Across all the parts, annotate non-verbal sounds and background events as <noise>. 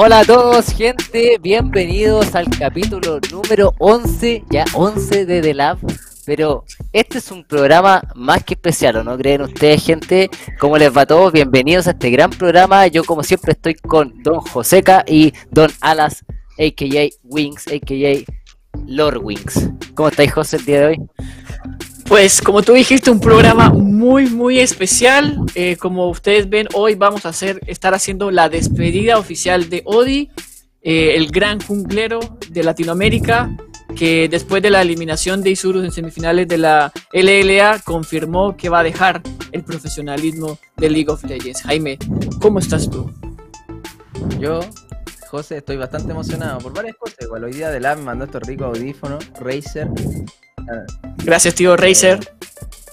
Hola a todos, gente. Bienvenidos al capítulo número 11, ya 11 de The Lab. Pero este es un programa más que especial, ¿o no creen ustedes, gente? ¿Cómo les va a todos? Bienvenidos a este gran programa. Yo, como siempre, estoy con Don Joseca y Don Alas, a.k.a. Wings, a.k.a. Lord Wings. ¿Cómo estáis, José, el día de hoy? Pues como tú dijiste, un programa muy, muy especial. Eh, como ustedes ven, hoy vamos a hacer, estar haciendo la despedida oficial de Odi, eh, el gran junglero de Latinoamérica, que después de la eliminación de Isurus en semifinales de la LLA, confirmó que va a dejar el profesionalismo de League of Legends. Jaime, ¿cómo estás tú? Yo, José, estoy bastante emocionado por varias cosas. Igual hoy día de la me mandó estos ricos audífonos, Razer. Gracias, tío Razer.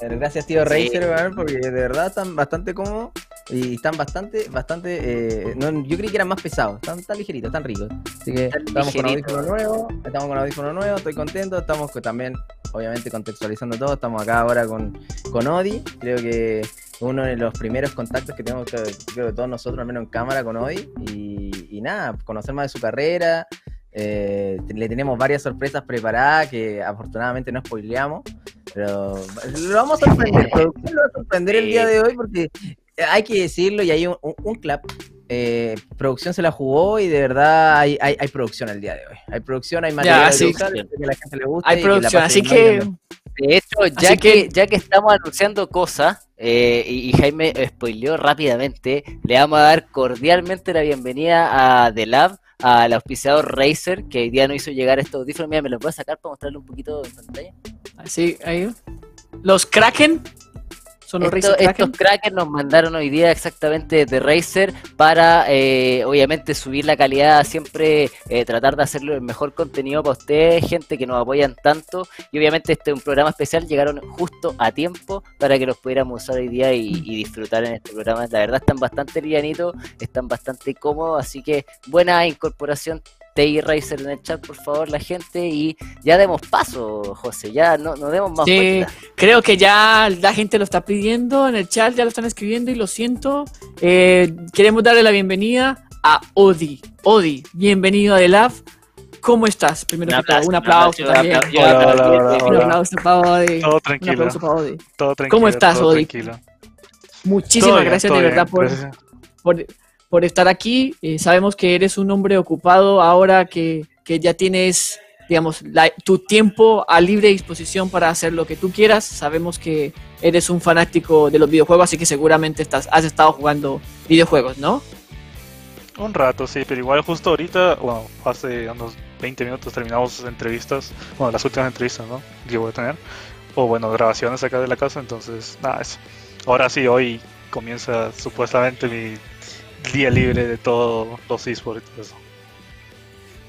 Eh, gracias, tío Razer, porque de verdad están bastante cómodos y están bastante, bastante. Eh, no, yo creí que eran más pesados, están tan ligeritos, tan ricos. Así que estamos con audífono nuevo, estamos con audífono nuevo, estoy contento, estamos también, obviamente, contextualizando todo. Estamos acá ahora con, con Odi. Creo que uno de los primeros contactos que tenemos, creo que todos nosotros, al menos en cámara, con Odi. Y, y nada, conocer más de su carrera. Eh, le tenemos varias sorpresas preparadas que afortunadamente no spoileamos, pero lo vamos a sorprender, lo va a sorprender el día de hoy porque hay que decirlo y hay un, un, clap. Eh, producción se la jugó y de verdad hay, hay, hay, producción el día de hoy. Hay producción, hay material sí, que a la gente le gusta. Hay producción, así que... De hecho, ya que, ya que estamos anunciando cosas, eh, y, y, Jaime spoileó rápidamente, le vamos a dar cordialmente la bienvenida a The Lab, al auspiciador Razer, que hoy día no hizo llegar estos audífonos. Mira, me los voy a sacar para mostrarle un poquito en pantalla. Así, ahí. Los Kraken. Son los Esto. Estos Kraken nos mandaron hoy día exactamente de Razer para, eh, obviamente, subir la calidad, siempre eh, tratar de hacerlo el mejor contenido para ustedes, gente que nos apoyan tanto. Y obviamente este es un programa especial, llegaron justo a tiempo para que los pudiéramos usar hoy día y, y disfrutar en este programa. La verdad están bastante livianitos, están bastante cómodos, así que buena incorporación TI Racer en el chat, por favor, la gente. Y ya demos paso, José, ya no, no demos más sí, vueltas. Creo que ya la gente lo está pidiendo en el chat, ya lo están escribiendo y lo siento. Eh, queremos darle la bienvenida a Odi. Odi, bienvenido a The Lab. ¿Cómo estás? Primero un aplauso, un aplauso un también. Hola, hola, hola, un aplauso para Odi. Todo tranquilo. Un aplauso para Odi. Todo tranquilo. ¿Cómo estás, todo Odi? Tranquilo. Muchísimas Todo gracias de verdad bien, por, gracias. por, por estar aquí. Eh, sabemos que eres un hombre ocupado ahora que, que ya tienes, digamos, la, tu tiempo a libre disposición para hacer lo que tú quieras. Sabemos que eres un fanático de los videojuegos, así que seguramente estás, has estado jugando videojuegos, ¿no? Un rato, sí, pero igual justo ahorita, bueno, hace unos 20 minutos terminamos entrevistas, bueno, las últimas entrevistas, ¿no? Que voy a tener. O bueno, grabaciones acá de la casa, entonces, nada, eso. Ahora sí, hoy comienza supuestamente mi día libre de todos los esports eso.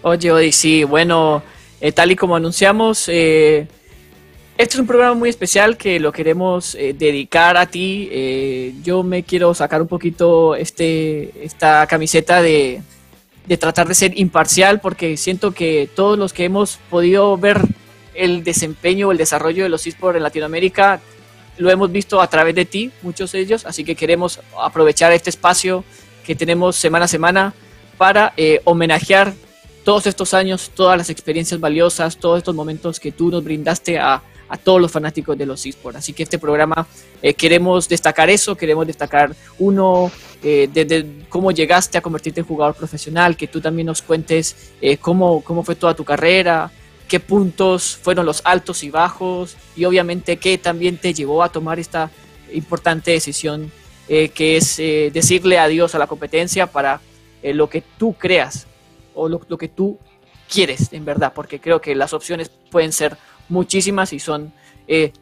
Oye, sí, bueno, eh, tal y como anunciamos, eh, este es un programa muy especial que lo queremos eh, dedicar a ti. Yo me quiero sacar un poquito este, esta camiseta de, de tratar de ser imparcial porque siento que todos los que hemos podido ver el desempeño o el desarrollo de los esports en Latinoamérica lo hemos visto a través de ti, muchos de ellos, así que queremos aprovechar este espacio que tenemos semana a semana para eh, homenajear todos estos años, todas las experiencias valiosas, todos estos momentos que tú nos brindaste a, a todos los fanáticos de los esports. Así que este programa eh, queremos destacar eso, queremos destacar uno, eh, desde cómo llegaste a convertirte en jugador profesional, que tú también nos cuentes eh, cómo, cómo fue toda tu carrera, qué puntos fueron los altos y bajos, y obviamente qué también te llevó a tomar esta importante decisión eh, que es eh, decirle adiós a la competencia para eh, lo que tú creas o lo, que tú quieres en verdad, porque creo que las opciones pueden ser muchísimas y son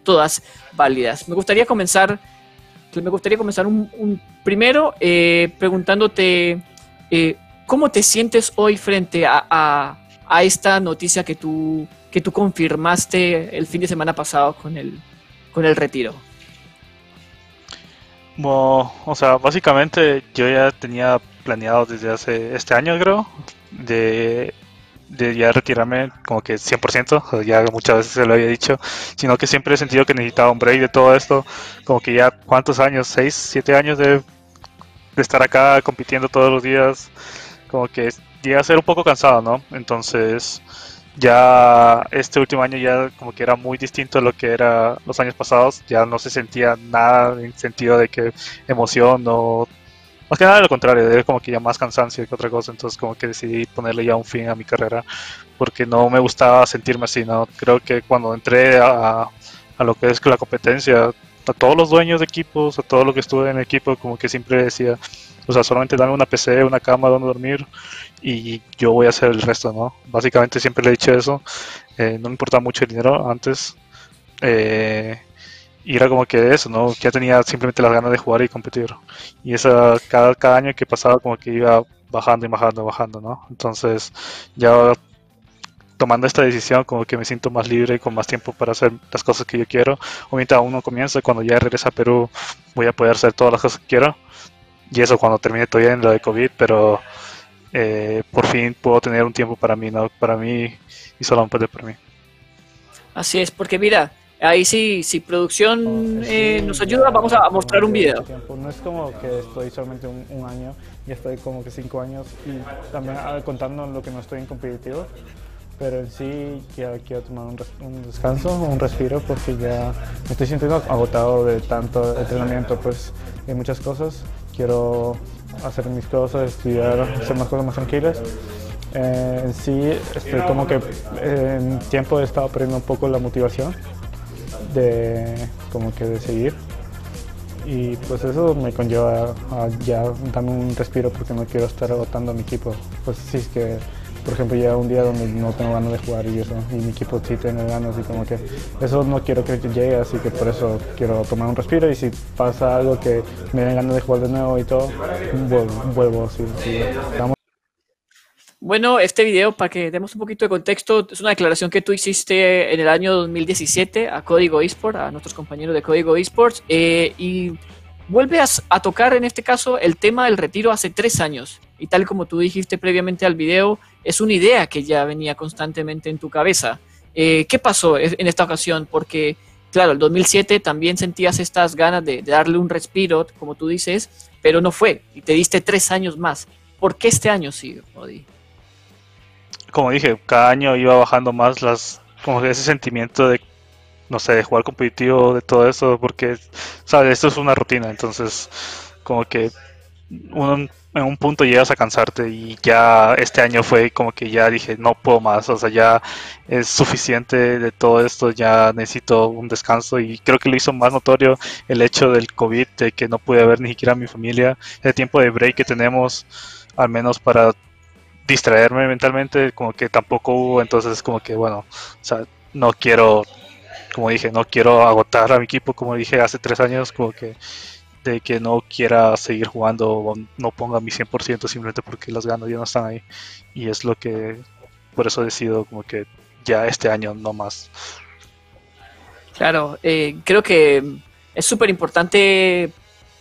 todas válidas. Me gustaría comenzar, me gustaría comenzar un, primero preguntándote cómo te sientes hoy frente a, a, a, esta noticia que tú, que tú confirmaste el fin de semana pasado con el, con el retiro. Bueno, o sea, básicamente yo ya tenía planeado desde hace este año, creo, de, de ya retirarme como que 100%, ya muchas veces se lo había dicho, sino que siempre he sentido que necesitaba un break de todo esto, como que ya cuántos años, 6, 7 años de, de estar acá compitiendo todos los días, como que llega a ser un poco cansado, ¿no? Entonces ya este último año ya como que era muy distinto a lo que era los años pasados, ya no se sentía nada en sentido de que emoción o más que nada lo contrario, era como que ya más cansancio que otra cosa, entonces como que decidí ponerle ya un fin a mi carrera porque no me gustaba sentirme así, ¿no? Creo que cuando entré a, a lo que es la competencia, a todos los dueños de equipos, a todo lo que estuve en el equipo, como que siempre decía, o sea, solamente dame una PC, una cama donde dormir y yo voy a hacer el resto, ¿no? Básicamente siempre le he dicho eso, eh, no me importaba mucho el dinero antes. Eh, y era como que eso, ¿no? Ya tenía simplemente las ganas de jugar y competir. Y esa, cada, cada año que pasaba como que iba bajando y bajando, bajando, ¿no? Entonces ya tomando esta decisión como que me siento más libre y con más tiempo para hacer las cosas que yo quiero. Obviamente aún no comienza, cuando ya regrese a Perú voy a poder hacer todas las cosas que quiero. Y eso cuando termine todavía en lo de COVID, pero eh, por fin puedo tener un tiempo para mí, ¿no? Para mí y solamente para mí. Así es, porque mira, ahí sí, si producción eh, nos ayuda, vamos a mostrar un video. No es como que estoy solamente un, año, ya estoy como que cinco años y también ah, contando lo que no estoy en competitivo pero en sí ya quiero tomar un, descanso, un respiro, porque ya me estoy sintiendo agotado de tanto entrenamiento, pues hay muchas cosas. Quiero hacer mis cosas, estudiar, hacer más cosas más tranquilas. Eh, en sí, como que en tiempo he estado perdiendo un poco la motivación de como que de seguir y pues eso me conlleva a ya darme un respiro porque no quiero estar agotando a mi equipo. Pues sí es que por ejemplo, ya un día donde no tengo ganas de jugar y eso, y mi equipo sí tiene ganas y como que eso no quiero que llegue, así que por eso quiero tomar un respiro y si pasa algo que me den ganas de jugar de nuevo y todo, vuelvo, sí, Bueno, este video, para que demos un poquito de contexto, es una declaración que tú hiciste en el año 2017 a Código Esports, a nuestros compañeros de Código Esports, eh, y vuelve a, tocar en este caso el tema del retiro hace tres años. Y tal como tú dijiste previamente al video, es una idea que ya venía constantemente en tu cabeza. Eh, ¿Qué pasó en esta ocasión? Porque, claro, el 2007 también sentías estas ganas de, darle un respiro, como tú dices, pero no fue. Y te diste tres años más. ¿Por qué este año sí, Odi? Como dije, cada año iba bajando más las como ese sentimiento de no sé, jugar competitivo, de todo eso, porque, ¿sabes? Esto es una rutina, entonces, como que en un punto llegas a cansarte y ya este año fue como que ya dije, no puedo más, o sea, ya es suficiente de todo esto, ya necesito un descanso y creo que lo hizo más notorio el hecho del COVID, de que no pude ver ni siquiera a mi familia, el tiempo de break que tenemos, al menos para distraerme mentalmente, como que tampoco hubo, entonces como que bueno, o sea, no quiero como dije, no quiero agotar a mi equipo, como dije hace tres años, como que de que no quiera seguir jugando o no ponga mi 100% simplemente porque las ganas ya no están ahí. Y es lo que, por eso decido como que ya este año no más. Claro, eh, creo que es súper importante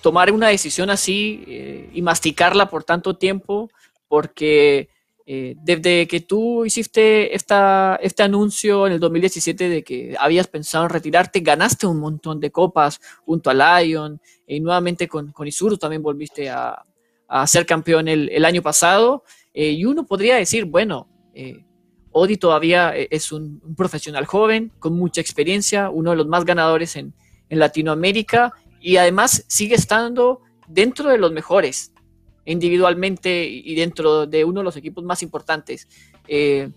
tomar una decisión así eh, y masticarla por tanto tiempo, porque eh, desde que tú hiciste esta, este anuncio en el 2017 de que habías pensado en retirarte, ganaste un montón de copas junto a Lion y nuevamente con, con Isuru también volviste a, a ser campeón el, el año pasado. Eh, y uno podría decir, bueno, eh, Odi todavía es un, un, profesional joven, con mucha experiencia, uno de los más ganadores en, en Latinoamérica y además sigue estando dentro de los mejores individualmente y dentro de uno de los equipos más importantes. Eh,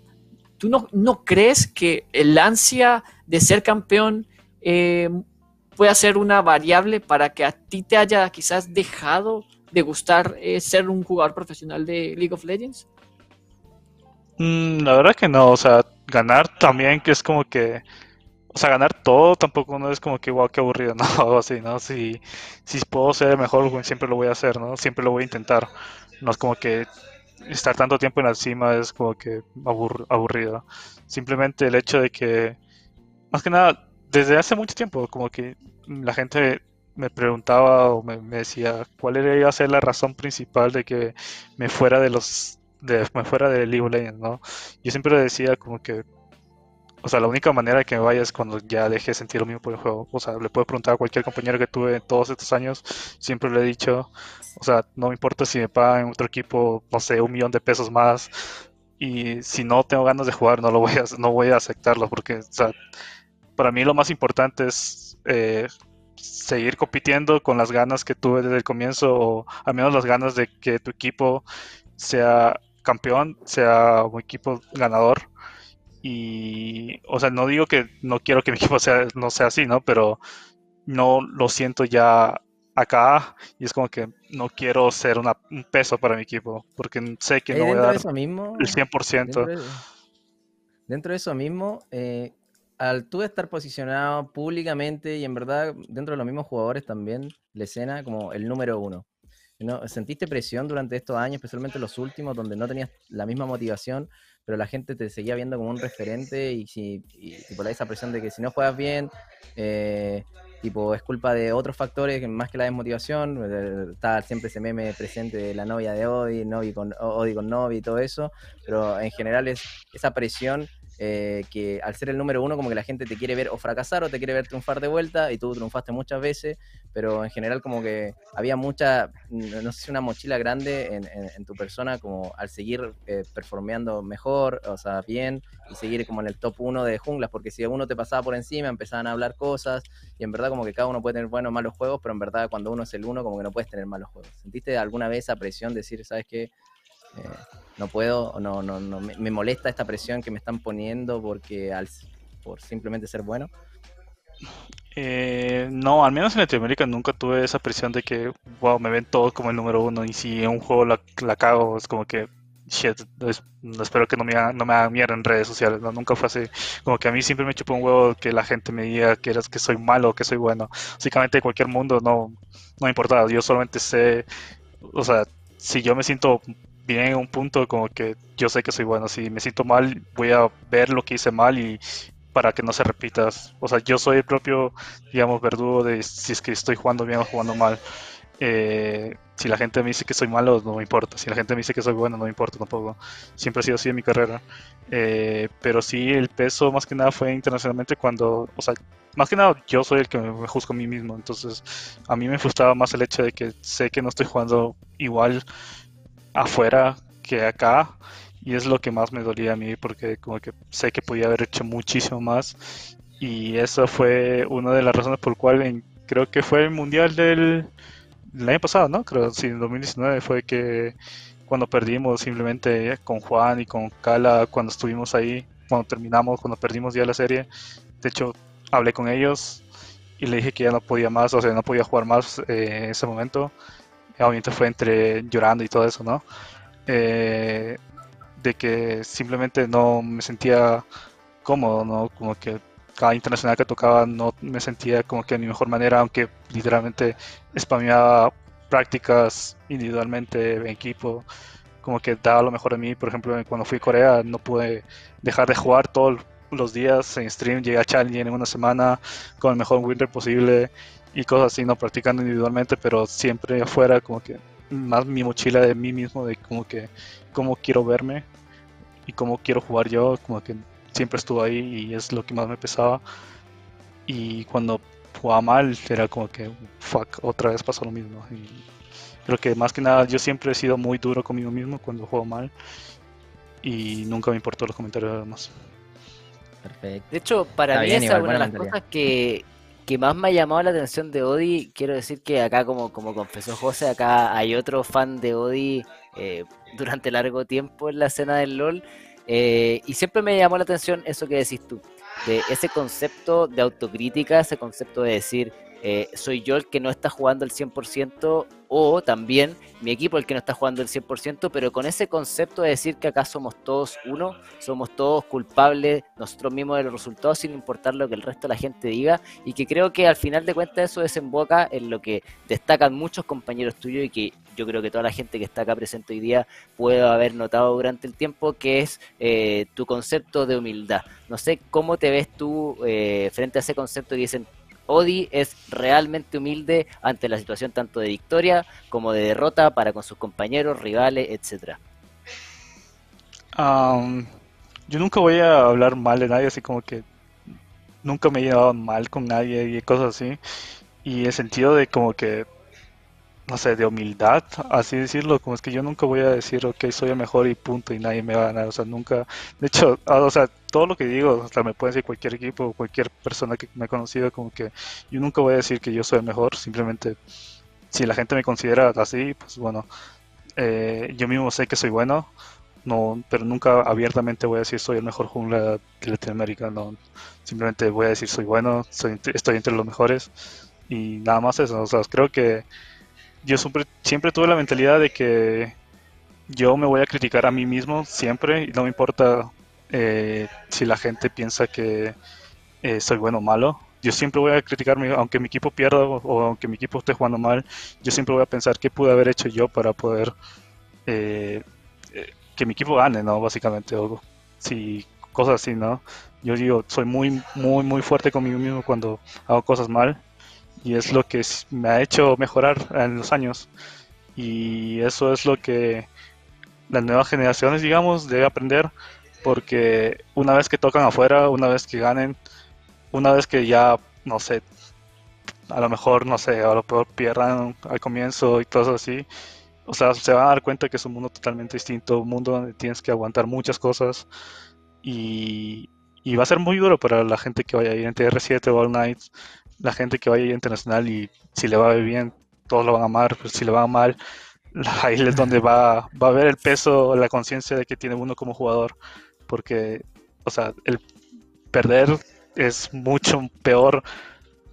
¿Tú no, no, crees que el ansia de ser campeón eh, pueda ser una variable para que a ti te haya quizás dejado de gustar eh, ser un jugador profesional de League of Legends? Mm, la verdad que no, o sea, ganar también que es como que o sea, ganar todo tampoco no es como que, wow, qué aburrido, <laughs> ¿no? Algo así, ¿no? Si, si puedo ser el mejor, siempre lo voy a hacer, ¿no? Siempre lo voy a intentar. No es como que estar tanto tiempo en la cima es como que aburrido. Simplemente el hecho de que, más que nada, desde hace mucho tiempo, como que la gente me preguntaba o me, decía cuál iba a ser la razón principal de que me fuera de los de, me fuera de League of Legends, ¿no? Yo siempre decía como que o sea, la única manera de que me vaya es cuando ya deje de sentir lo mismo por el juego. O sea, le puedo preguntar a cualquier compañero que tuve todos estos años, siempre le he dicho, o sea, no me importa si me pagan otro equipo, no sé, un millón de pesos más, y si no tengo ganas de jugar, no lo voy a, no voy a aceptarlo, porque, o sea, para mí lo más importante es eh, seguir compitiendo con las ganas que tuve desde el comienzo, o al menos las ganas de que tu equipo sea campeón, sea un equipo ganador. Y, o sea, no digo que no quiero que mi <laughs> equipo sea, no sea así, ¿no? Pero no lo siento ya acá y es como que no quiero ser un peso para mi equipo porque sé que no voy a dar eso mismo, el 100%. Dentro de, dentro de eso mismo, eh, al tú estar posicionado públicamente y en verdad dentro de los mismos jugadores también, la escena como el número uno. ¿no? ¿Sentiste presión durante estos años, especialmente los últimos, donde no tenías la misma motivación, pero la gente te seguía viendo como un referente y, si, y, por esa presión de que si no juegas bien, eh, tipo, es culpa de otros factores más que la desmotivación, está siempre ese meme presente de la novia de Odi, Novi con, Odi con Novi y todo eso, pero en general es esa presión eh, que al ser el número uno como que la gente te quiere ver o fracasar o te quiere ver triunfar de vuelta y tú triunfaste muchas veces, pero en general como que había mucha, no sé si una mochila grande en, tu persona como al seguir eh, performeando mejor, o sea, bien, y seguir como en el top uno de junglas, porque si uno te pasaba por encima empezaban a hablar cosas y en verdad como que cada uno puede tener buenos o malos juegos, pero en verdad cuando uno es el uno como que no puedes tener malos juegos. ¿Sentiste alguna vez esa presión de decir, sabes qué? Eh, no puedo, no, no, no me, molesta esta presión que me están poniendo porque al, por simplemente ser bueno. Eh, no, al menos en Latinoamérica nunca tuve esa presión de que, wow, me ven todos como el número uno y si en un juego la, la cago es como que, shit, espero que no me, hagan, no me hagan mierda en redes sociales, nunca fue así. Como que a mí siempre me chupó un huevo que la gente me diga que, eras, que soy malo que soy bueno. Básicamente en cualquier mundo no, no me importa, yo solamente sé, o sea, si yo me siento bien en un punto como que yo sé que soy bueno. Si me siento mal, voy a ver lo que hice mal y para que no se repita. O sea, yo soy el propio, digamos, verdugo de si es que estoy jugando bien o jugando mal. Eh, si la gente me dice que soy malo, no me importa. Si la gente me dice que soy bueno, no me importa tampoco. Siempre ha sido así en mi carrera. Eh, pero sí, el peso más que nada fue internacionalmente cuando, o sea, más que nada yo soy el que me juzgo a mí mismo. Entonces, a mí me frustraba más el hecho de que sé que no estoy jugando igual afuera que acá y es lo que más me dolía a mí porque como que sé que podía haber hecho muchísimo más y eso fue una de las razones por cual creo que fue el mundial del, año pasado, ¿no? Creo sí, en 2019 fue que cuando perdimos simplemente con Juan y con Cala cuando estuvimos ahí, cuando terminamos, cuando perdimos ya la serie, de hecho hablé con ellos y le dije que ya no podía más, o sea, no podía jugar más eh, en ese momento obviamente fue entre llorando y todo eso, ¿no? Eh, de que simplemente no me sentía cómodo, ¿no? Como que cada internacional que tocaba no me sentía como que a mi mejor manera, aunque literalmente spameaba prácticas individualmente en equipo, como que daba lo mejor de mí. Por ejemplo, cuando fui a Corea no pude dejar de jugar todos los días en stream, llegué a Challenger en una semana con el mejor winter posible y cosas así, no practicando individualmente, pero siempre afuera, como que más mi mochila de mí mismo, de como que cómo quiero verme y cómo quiero jugar yo, como que siempre estuvo ahí y es lo que más me pesaba. Y cuando jugaba mal, era como que, fuck, otra vez pasó lo mismo. Y creo que más que nada yo siempre he sido muy duro conmigo mismo cuando juego mal y nunca me importó los comentarios de los demás. Perfecto. De hecho, para mí es una de las cosas que, que más me ha llamado la atención de Odi, quiero decir que acá, como, como confesó José, acá hay otro fan de Odi eh, durante largo tiempo en la escena del LOL. Eh, y siempre me llamó la atención eso que decís tú, de ese concepto de autocrítica, ese concepto de decir, eh, soy yo el que no está jugando el 100% o también mi equipo el que no está jugando el 100%, pero con ese concepto de decir que acá somos todos uno, somos todos culpables nosotros mismos de los resultados sin importar lo que el resto de la gente diga y que creo que al final de cuentas eso desemboca en lo que destacan muchos compañeros tuyos y que yo creo que toda la gente que está acá presente hoy día puede haber notado durante el tiempo, que es eh, tu concepto de humildad. No sé cómo te ves tú eh, frente a ese concepto que dicen Odi es realmente humilde ante la situación tanto de victoria como de derrota para con sus compañeros, rivales, etcétera. yo nunca voy a hablar mal de nadie, así como que nunca me he llevado mal con nadie y cosas así. Y el sentido de como que, no sé, de humildad, así decirlo, como es que yo nunca voy a decir, ok, soy el mejor y punto y nadie me va a ganar, o sea, nunca, de hecho, ah, o sea, todo lo que digo, sea, me puede decir cualquier equipo, cualquier persona que me ha conocido, como que yo nunca voy a decir que yo soy el mejor, simplemente si la gente me considera así, pues bueno, eh, yo mismo sé que soy bueno, no, pero nunca abiertamente voy a decir soy el mejor jungla de Latinoamérica, no, simplemente voy a decir soy bueno, soy, estoy entre los mejores y nada más eso, o sea, creo que yo siempre, siempre tuve la mentalidad de que yo me voy a criticar a mí mismo siempre y no me importa eh, si la gente piensa que eh, soy bueno o malo. Yo siempre voy a criticarme, aunque mi equipo pierda o, aunque mi equipo esté jugando mal, yo siempre voy a pensar qué pude haber hecho yo para poder eh, que mi equipo gane, ¿no? Básicamente, o si cosas así, ¿no? Yo digo, soy muy, muy, muy fuerte conmigo mismo cuando hago cosas mal y es lo que me ha hecho mejorar en los años y eso es lo que las nuevas generaciones, digamos, deben aprender porque una vez que tocan afuera, una vez que ganen, una vez que ya, no sé, a lo mejor, no sé, a lo peor pierdan al comienzo y cosas así, o sea, se van a dar cuenta que es un mundo totalmente distinto, un mundo donde tienes que aguantar muchas cosas y, va a ser muy duro para la gente que vaya a ir en TR7 o All Night, la gente que vaya a ir internacional y si le va bien, todos lo van a amar, pero si le va mal, <laughs> ahí es donde va, va a ver el peso, la conciencia de que tiene uno como jugador, porque, o sea, el perder es mucho peor,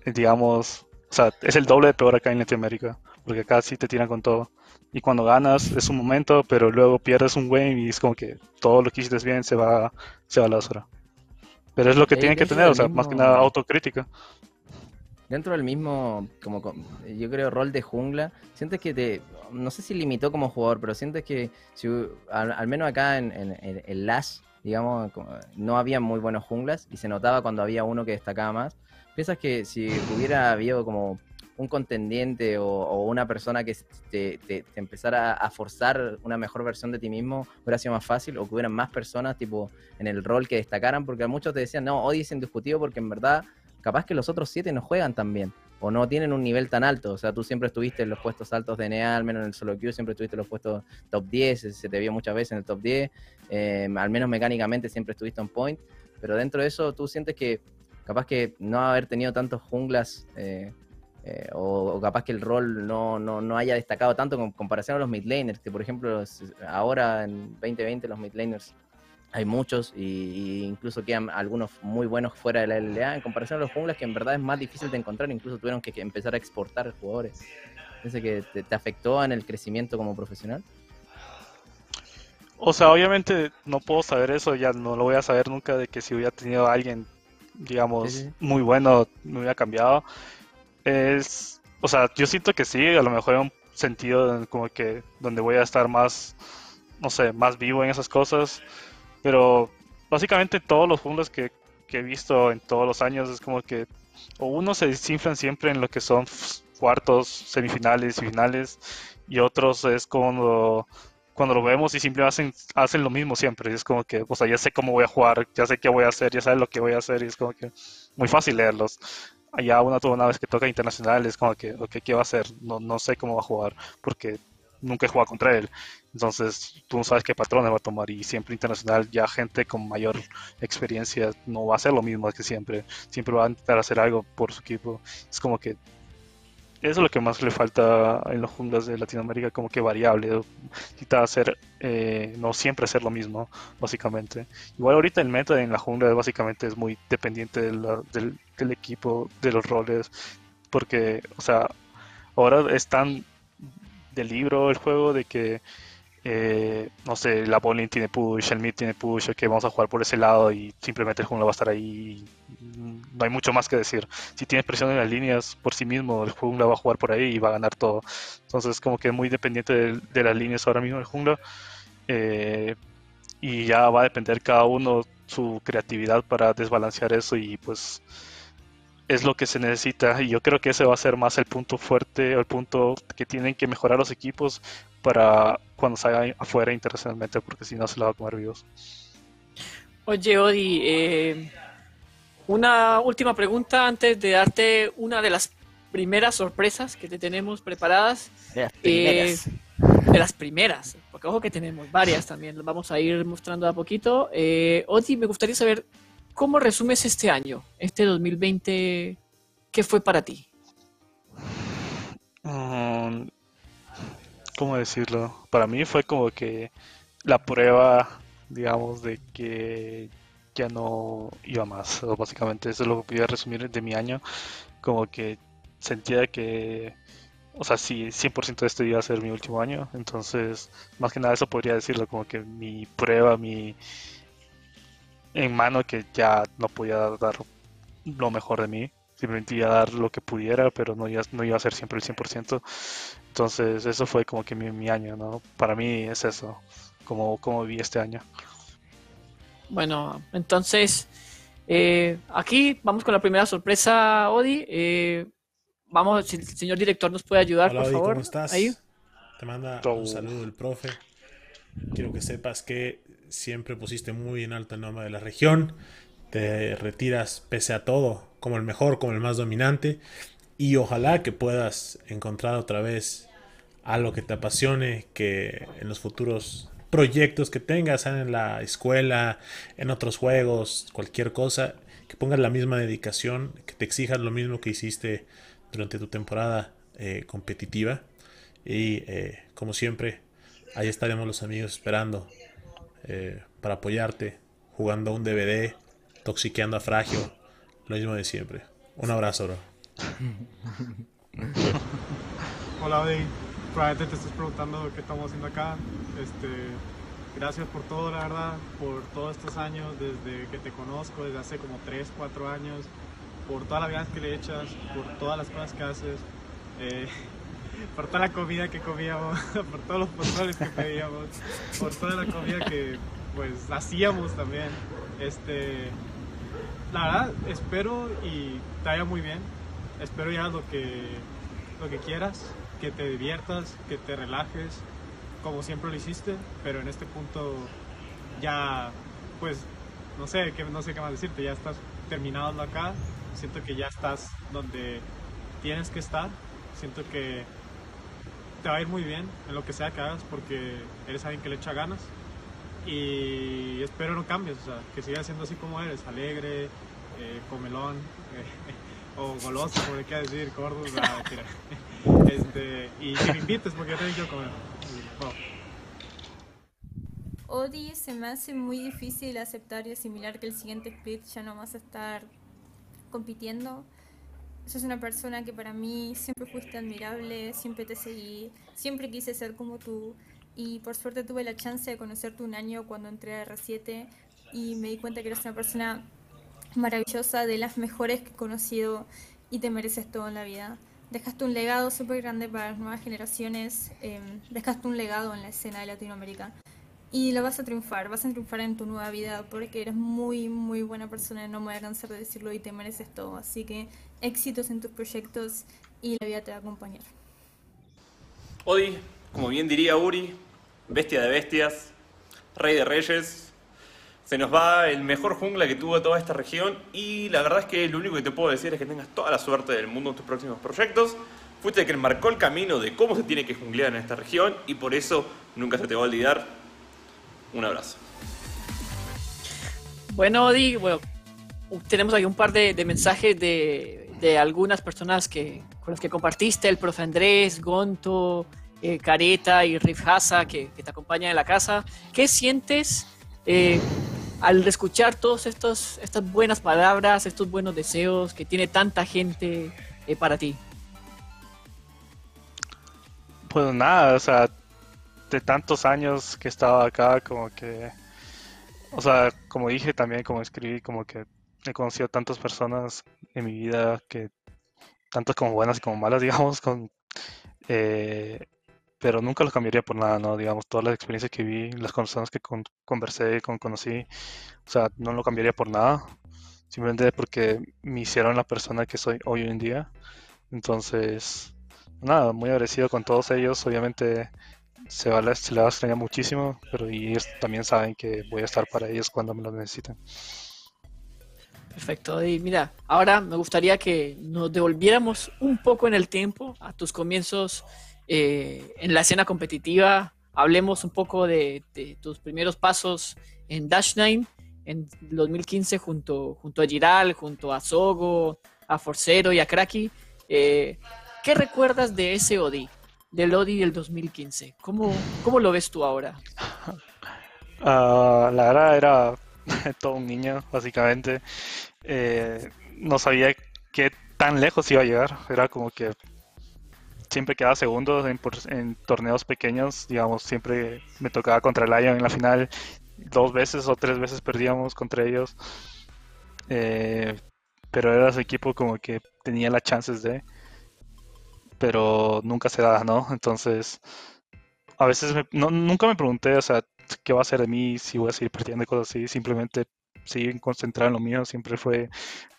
digamos, o sea, es el doble de peor acá en Latinoamérica, porque acá sí te tiran con todo y cuando ganas es un momento, pero luego pierdes un game y es como que todo lo que hiciste bien se va, se va a la basura. Pero es lo que tienen que tener, o sea, más que nada autocrítica. Dentro del mismo, como yo creo, rol de jungla, sientes que te, no sé si limitó como jugador, pero sientes que si, al, menos acá en, en, en, LAS, digamos, no había muy buenos junglas y se notaba cuando había uno que destacaba más. ¿Piensas que si hubiera habido como un contendiente o, una persona que te, empezara a forzar una mejor versión de ti mismo, hubiera sido más fácil o que hubieran más personas tipo en el rol que destacaran, porque muchos te decían, no, hoy es indiscutido porque en verdad capaz que los otros siete no juegan tan bien o no tienen un nivel tan alto. O sea, tú siempre estuviste en los puestos altos de NEA, al menos en el solo queue, siempre estuviste en los puestos top 10, se te vio muchas veces en el top 10, eh, al menos mecánicamente siempre estuviste on point, pero dentro de eso tú sientes que capaz que no haber tenido tantos junglas eh, eh, o, capaz que el rol no, no, haya destacado tanto en comparación a los midlaners, que por ejemplo ahora en 2020 los midlaners hay muchos y, incluso quedan algunos muy buenos fuera de la LLA en comparación a los junglas que en verdad es más difícil de encontrar, incluso tuvieron que, empezar a exportar jugadores. ¿Piensa que te, afectó en el crecimiento como profesional? O sea, obviamente no puedo saber eso, ya no lo voy a saber nunca de que si hubiera tenido a alguien, digamos, muy bueno, me hubiera cambiado es, o sea, yo siento que sí, a lo mejor en un sentido como que donde voy a estar más, no sé, más vivo en esas cosas, pero básicamente todos los fundos que, he visto en todos los años es como que o uno se desinflan siempre en lo que son cuartos, semifinales y finales, y otros es cuando, cuando lo vemos y simplemente hacen, hacen lo mismo siempre. es como que, o sea, ya sé cómo voy a jugar, ya sé qué voy a hacer, ya sé lo que voy a hacer, y es como que muy fácil leerlos allá una, una vez que toca internacional es como que, okay, ¿qué va a hacer? No, no sé cómo va a jugar porque nunca he jugado contra él. Entonces tú no sabes qué patrones va a tomar y siempre internacional ya gente con mayor experiencia no va a hacer lo mismo que siempre. Siempre va a intentar hacer algo por su equipo. Es como que eso es lo que más le falta en los junglas de Latinoamérica, como que variable. Necesita hacer, eh, no siempre hacer lo mismo, básicamente. Igual ahorita el meta en la jungla básicamente es muy dependiente del, del, equipo, de los roles, porque, o sea, ahora están del libro el juego de que eh, no sé, la bowling tiene push, el mid tiene push, que vamos a jugar por ese lado y simplemente el jungla va a estar ahí. no hay mucho más que decir. Si tienes presión en las líneas por sí mismo, el jungla va a jugar por ahí y va a ganar todo. Entonces, como que es muy dependiente de, las líneas ahora mismo el jungla. Eh, y ya va a depender cada uno su creatividad para desbalancear eso y pues es lo que se necesita y yo creo que ese va a ser más el punto fuerte o el punto que tienen que mejorar los equipos para cuando salga afuera internacionalmente porque si no se lo va a comer vivos. Oye, Odi, eh, una última pregunta antes de darte una de las primeras sorpresas que te tenemos preparadas. De las primeras. Eh, de las primeras, porque ojo que tenemos varias también, las vamos a ir mostrando a poquito. Eh, Odi, me gustaría saber cómo resumes este año, este 2020, ¿qué fue para ti? Mm, ¿Cómo decirlo? Para mí fue como que la prueba, digamos, de que ya no iba más. Básicamente eso es lo que podía resumir de mi año. Como que sentía que, o sea, sí, 100% de este iba a ser mi último año. Entonces, más que nada eso podría decirlo, como que mi prueba, mi en mano que ya no podía dar lo mejor de mí. Simplemente iba a dar lo que pudiera, pero no iba, no iba a ser siempre el 100%. Entonces, eso fue como que mi, mi año, ¿no? Para mí es eso, como, como viví este año. Bueno, entonces, eh, aquí vamos con la primera sorpresa, Odi. Eh, vamos, si el señor director nos puede ayudar, Hola, por Odi, favor. ¿cómo estás? Ahí. Te manda Todo. un saludo el profe. Quiero que sepas que siempre pusiste muy en alto el nombre de la región. Te retiras pese a todo, como el mejor, como el más dominante. Y ojalá que puedas encontrar otra vez algo que te apasione, que en los futuros proyectos que tengas, en la escuela, en otros juegos, cualquier cosa, que pongas la misma dedicación, que te exijas lo mismo que hiciste durante tu temporada eh, competitiva. Y eh, como siempre, ahí estaremos los amigos esperando eh, para apoyarte, jugando un DVD, toxiqueando a Fragio, lo mismo de siempre. Un abrazo, bro. <laughs> Hola, Odi. Probablemente te estés preguntando qué estamos haciendo acá. Este, gracias por todo, la verdad, por todos estos años, desde que te conozco, desde hace como 3, 4 años, por todas las ganas que le echas, por todas las cosas que haces, eh, <laughs> por toda la comida que comíamos, <laughs> por todos los postres que pedíamos, por toda la comida que pues hacíamos también. Este, la verdad, espero y te vaya muy bien. Espero ya lo que, lo que quieras, que te diviertas, que te relajes, como siempre lo hiciste, pero en este punto ya, pues, no sé, qué, no sé qué más decirte, ya estás terminado acá, siento que ya estás donde tienes que estar, siento que te va a ir muy bien en lo que sea que hagas porque eres alguien que le echa ganas y espero no cambies, o sea, que sigas siendo así como eres, alegre, eh, comelón, eh, <laughs> o goloso, como le quieras decir, gordo. <laughs> Este, y que me invites porque yo te digo comer. Bueno, Odi se me hace muy difícil aceptar y asimilar que el siguiente split ya no vas a estar compitiendo. Sos una persona que para mí siempre fuiste admirable, siempre te seguí, siempre quise ser como tú y por suerte tuve la chance de conocerte un año cuando entré a R7 y me di cuenta que eres una persona maravillosa, de las mejores que he conocido y te mereces todo en la vida. Dejaste un legado súper grande para las nuevas generaciones, eh, dejaste un legado en la escena de Latinoamérica y lo vas a triunfar, vas a triunfar en tu nueva vida porque eres muy, muy buena persona, no me voy a cansar de decirlo y te mereces todo. Así que éxitos en tus proyectos y la vida te va a acompañar. Odi, como bien diría Uri, bestia de bestias, rey de reyes. Se nos va el mejor jungla que tuvo toda esta región y la verdad es que lo único que te puedo decir es que tengas toda la suerte del mundo en tus próximos proyectos. Fuiste el que marcó el camino de cómo se tiene que junglear en esta región y por eso nunca se te va a olvidar. Un abrazo. Bueno, Odi, bueno, tenemos aquí un par de, de mensajes de, de algunas personas que, con las que compartiste, el profe Andrés, Gonto, eh, Careta y Rif Hasa, que, te acompañan en la casa. ¿Qué sientes eh, al escuchar todas estas buenas palabras, estos buenos deseos que tiene tanta gente eh, para ti? Pues nada, o sea, de tantos años que estaba acá, como que, o sea, como dije también, como escribí, como que he conocido tantas personas en mi vida que, tantas como buenas y como malas, <laughs> digamos, con, eh, pero nunca los cambiaría por nada, ¿no? Digamos, todas las experiencias que vi, las personas que con- conversé, con, conocí, o sea, no lo cambiaría por nada, simplemente porque me hicieron la persona que soy hoy en día. Entonces, nada, muy agradecido con todos ellos. Obviamente se, va, se le va a extrañar muchísimo, pero ellos también saben que voy a estar para ellos cuando me lo necesiten. Perfecto. Y mira, ahora me gustaría que nos devolviéramos un poco en el tiempo a tus comienzos eh, en la escena competitiva. Hablemos un poco de, tus primeros pasos en Dash 9 en 2015 junto, junto a Giral, junto a Sogo, a Forcero y a Kraki. Eh, ¿Qué recuerdas de ese ODI, del ODI del 2015? ¿Cómo, cómo lo ves tú ahora? <laughs> Ah, la verdad era <laughs> todo un niño, básicamente. Eh, no sabía qué tan lejos iba a llegar. Era como que siempre quedaba segundo en, torneos pequeños. Digamos, siempre me tocaba contra el Lion en la final. Dos veces o tres veces perdíamos contra ellos. Eh, pero era su equipo como que tenía las chances de. Pero nunca se da, ¿no? Entonces, a veces nunca me pregunté, o sea, qué va a ser de mí, si voy a seguir perdiendo cosas así. Simplemente seguir concentrado en lo mío. Siempre fue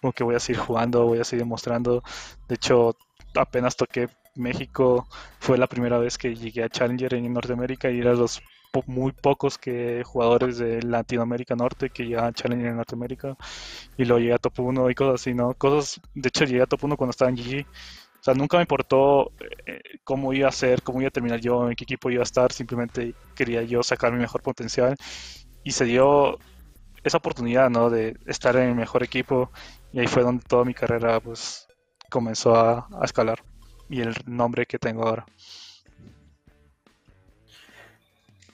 como que voy a seguir jugando, voy a seguir mostrando. De hecho, apenas toqué México, fue la primera vez que llegué a Challenger en Norteamérica y eran los muy pocos que jugadores de Latinoamérica Norte que llegaban a Challenger en Norteamérica y luego llegué a top 1 y cosas así, ¿no? Cosas, de hecho llegué a top 1 cuando estaba en GG. O sea, nunca me importó eh, cómo iba a ser, cómo iba a terminar yo, en qué equipo iba a estar, simplemente quería yo sacar mi mejor potencial y se dio esa oportunidad, ¿no? De estar en el mejor equipo y ahí fue donde toda mi carrera, pues, comenzó a, escalar y el nombre que tengo ahora.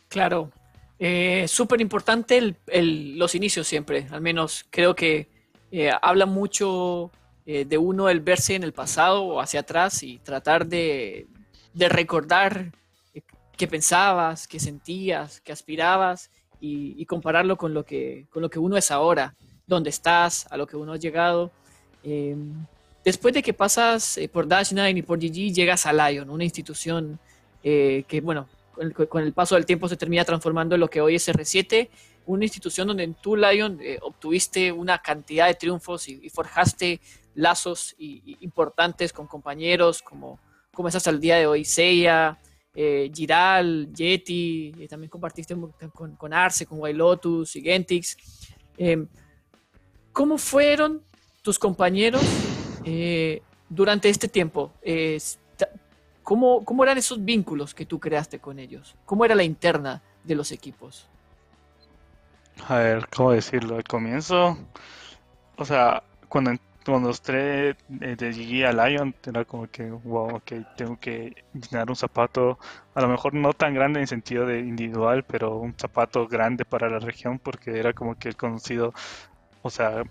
Claro, eh, súper importante los inicios siempre, al menos creo que eh, habla mucho eh, de uno el verse en el pasado o hacia atrás y tratar de, de recordar qué pensabas, qué sentías, qué aspirabas y, compararlo con lo, que, con lo que uno es ahora, dónde estás, a lo que uno ha llegado. Eh, después de que pasas eh, por Dash 9 y por GG, llegas a Lion, una institución eh, que, bueno, con el, paso del tiempo se termina transformando en lo que hoy es R7, una institución donde tu Lion obtuviste una cantidad de triunfos y, forjaste lazos importantes con compañeros como, como es hasta el día de hoy, Seiya, eh, Giral, Yeti, eh, también compartiste con, con, Arce, con Lotus y Gentix. Em, ¿Cómo fueron tus compañeros eh, durante este tiempo? ¿cómo, ¿Cómo eran esos vínculos que tú creaste con ellos? ¿Cómo era la interna de los equipos? A ver, ¿cómo decirlo? Al comienzo, o sea, cuando cuando de GG a Lion, era como que, wow, ok, tengo que llenar un zapato, a lo mejor no tan grande en sentido de individual, pero un zapato grande para la región, porque era como que el conocido, o sea,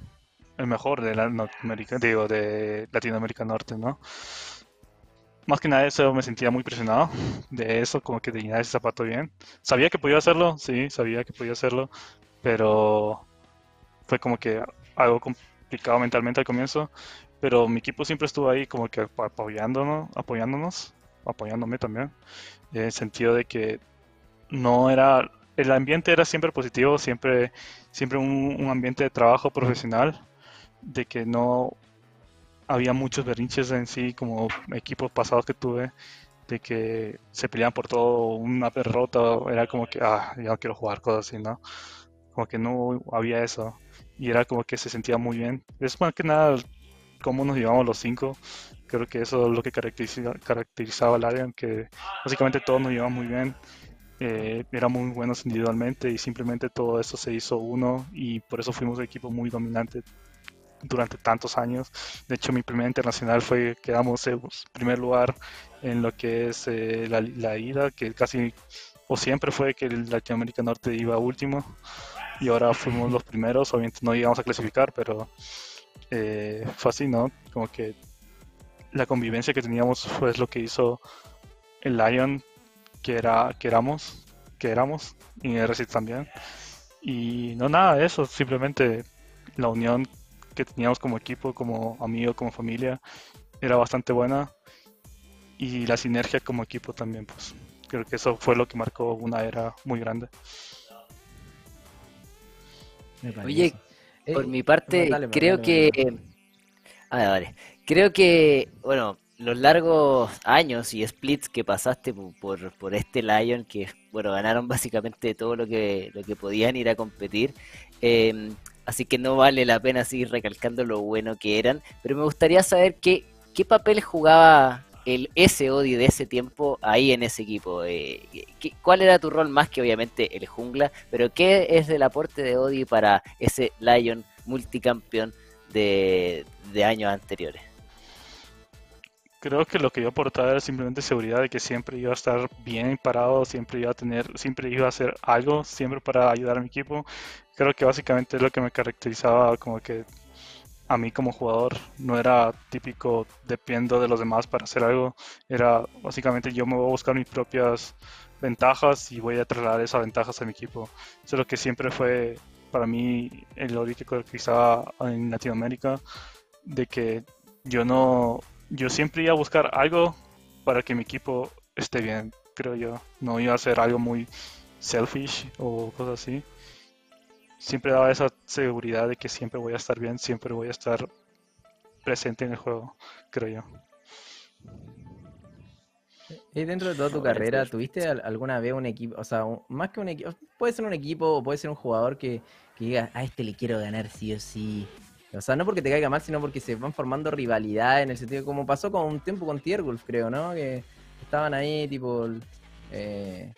el mejor de Latinoamérica, digo, de Latinoamérica Norte, ¿no? Más que nada eso me sentía muy presionado de eso, como que llenar ese zapato bien. Sabía que podía hacerlo, sí, sabía que podía hacerlo, pero fue como que algo complicado mentalmente al comienzo, pero mi equipo siempre estuvo ahí como que apoyándonos, apoyándonos, apoyándome también, en el sentido de que no era, el ambiente era siempre positivo, siempre, siempre un, ambiente de trabajo profesional, de que no había muchos berrinches en sí, como equipos pasados que tuve, de que se peleaban por todo, una derrota, era como que, ah, ya no quiero jugar, cosas así, ¿no? Como que no había eso y era como que se sentía muy bien. Es más que nada cómo nos llevamos los cinco. Creo que eso es lo que caracterizaba al área, que básicamente todos nos llevamos muy bien. Eh, muy buenos individualmente y simplemente todo eso se hizo uno y por eso fuimos un equipo muy dominante durante tantos años. De hecho, mi primer internacional fue quedamos en primer lugar en lo que es eh, la, la, ida, que casi o siempre fue que el Latinoamérica Norte iba último y ahora fuimos los <laughs> primeros, obviamente no llegamos a clasificar, pero eh, fue así, ¿no? Como que la convivencia que teníamos fue lo que hizo el Lion que era que éramos, que éramos y RC también. Y no nada de eso, simplemente la unión que teníamos como equipo, como amigo, como familia, era bastante buena. Y la sinergia como equipo también, pues creo que eso fue lo que marcó una era muy grande. Oye, por mi parte, creo que. A ver, vale. Creo que, bueno, los largos años y splits que pasaste por, por, este Lion, que bueno, ganaron básicamente todo lo que, lo que podían ir a competir. Em, así que no vale la pena seguir recalcando lo bueno que eran. Pero me gustaría saber qué, qué papel jugaba el ese Odi de ese tiempo ahí en ese equipo. Eh, ¿Cuál era tu rol más que obviamente el jungla? Pero ¿qué es el aporte de Odi para ese Lion multicampeón de, de años anteriores? creo que lo que iba a aportar era simplemente seguridad de que siempre iba a estar bien parado, siempre iba a tener, siempre iba a hacer algo, siempre para ayudar a mi equipo. Creo que básicamente es lo que me caracterizaba como que a mí como jugador no era típico dependo de los demás para hacer algo, era básicamente yo me voy a buscar mis propias ventajas y voy a trasladar esas ventajas a mi equipo. Eso es lo que siempre fue para mí el ori que caracterizaba en Latinoamérica, de que yo no yo siempre iba a buscar algo para que mi equipo esté bien, creo yo. No iba a hacer algo muy selfish o cosas así. Siempre daba esa seguridad de que siempre voy a estar bien, siempre voy a estar presente en el juego, creo yo. ¿Y dentro de toda tu carrera, tuviste alguna vez un equipo, o sea, más que un equipo, puede ser un equipo o puede ser un jugador que, que diga, a este le quiero ganar sí o sí, o sea, no porque te caiga mal, sino porque se van formando rivalidades en el sentido, como pasó con un tiempo con Tiergulf, creo, ¿no? Que estaban ahí, tipo, eh,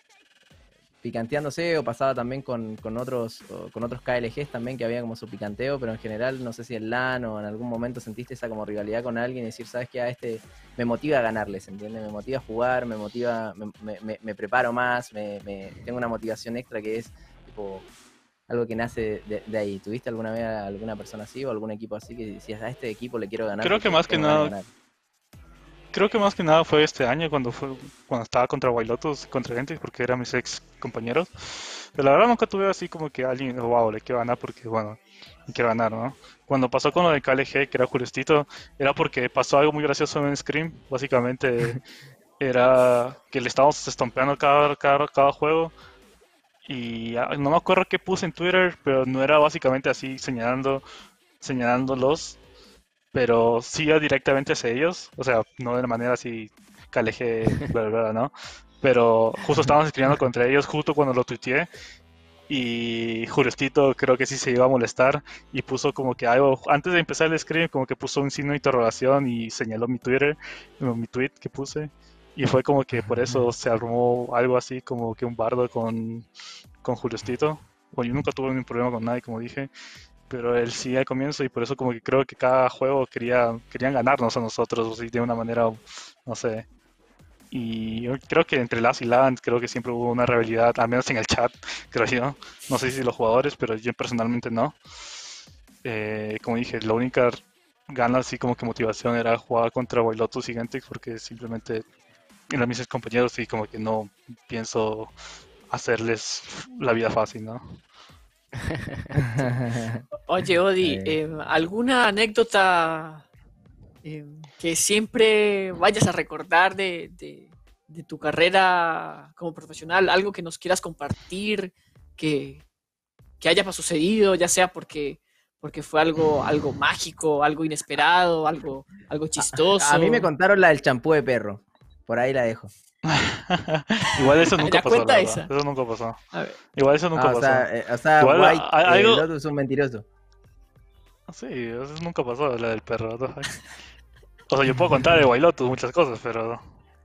picanteándose, o pasaba también con, otros con otros KLGs también, que había como su picanteo, pero en general, no sé si en LAN o en algún momento sentiste esa como rivalidad con alguien y decir, ¿sabes qué? A este me motiva a ganarles, ¿entiendes? Me motiva a jugar, me motiva, me, me preparo más, me, tengo una motivación extra que es, tipo, algo que nace de, ahí. ¿Tuviste alguna vez alguna persona así o algún equipo así que decías a este equipo le quiero ganar? Creo que más que nada. Creo que más que nada fue este año cuando fue cuando estaba contra Wailotos, contra gente, porque eran mis ex compañeros. Pero la verdad nunca tuve así como que alguien, wow, le quiero ganar porque, bueno, quiero ganar, ¿no? Cuando pasó con lo de KLG, que era Jurestito, era porque pasó algo muy gracioso en Scream. Básicamente <laughs> era que le estábamos estompeando cada, cada, cada juego y ah, no me acuerdo qué puse en Twitter, pero no era básicamente así señalando, señalándolos, pero sí directamente hacia ellos, o sea, no de manera así caleje, <laughs> verdad, ¿no? Pero justo estábamos escribiendo contra ellos justo cuando lo tuiteé y Jurestito creo que sí se iba a molestar y puso como que algo, antes de empezar el screen, como que puso un signo de interrogación y señaló mi Twitter, mi tweet que puse. Y fue como que por eso se armó algo así como que un bardo con, con Juliostito. Bueno, yo nunca tuve ningún problema con nadie, como dije, pero él sí al comienzo y por eso como que creo que cada juego quería, querían ganarnos a nosotros, así de una manera, no sé. Y yo creo que entre las y Land creo que siempre hubo una rivalidad, al menos en el chat, <laughs> creo yo. No sé si los jugadores, pero yo personalmente no. Eh, como dije, la única gana así como que motivación era jugar contra Wailotus y Gentix porque simplemente a mis compañeros y como que no pienso hacerles la vida fácil, ¿no? <laughs> Oye, Odi, em, ¿alguna anécdota em, que siempre vayas a recordar de, tu carrera como profesional? ¿Algo que nos quieras compartir, que, que haya sucedido, ya sea porque porque fue algo, algo mágico, algo inesperado, algo, algo chistoso. a, mí me contaron la del champú de perro. Por ahí la dejo. <laughs> Igual eso nunca pasó. Eso nunca pasó. Igual eso nunca ah, pasó. O sea, eh, o sea White, algo... es un mentiroso. Sí, eso nunca pasó, la del perro. O sea, yo puedo contar de Wailotus muchas cosas, pero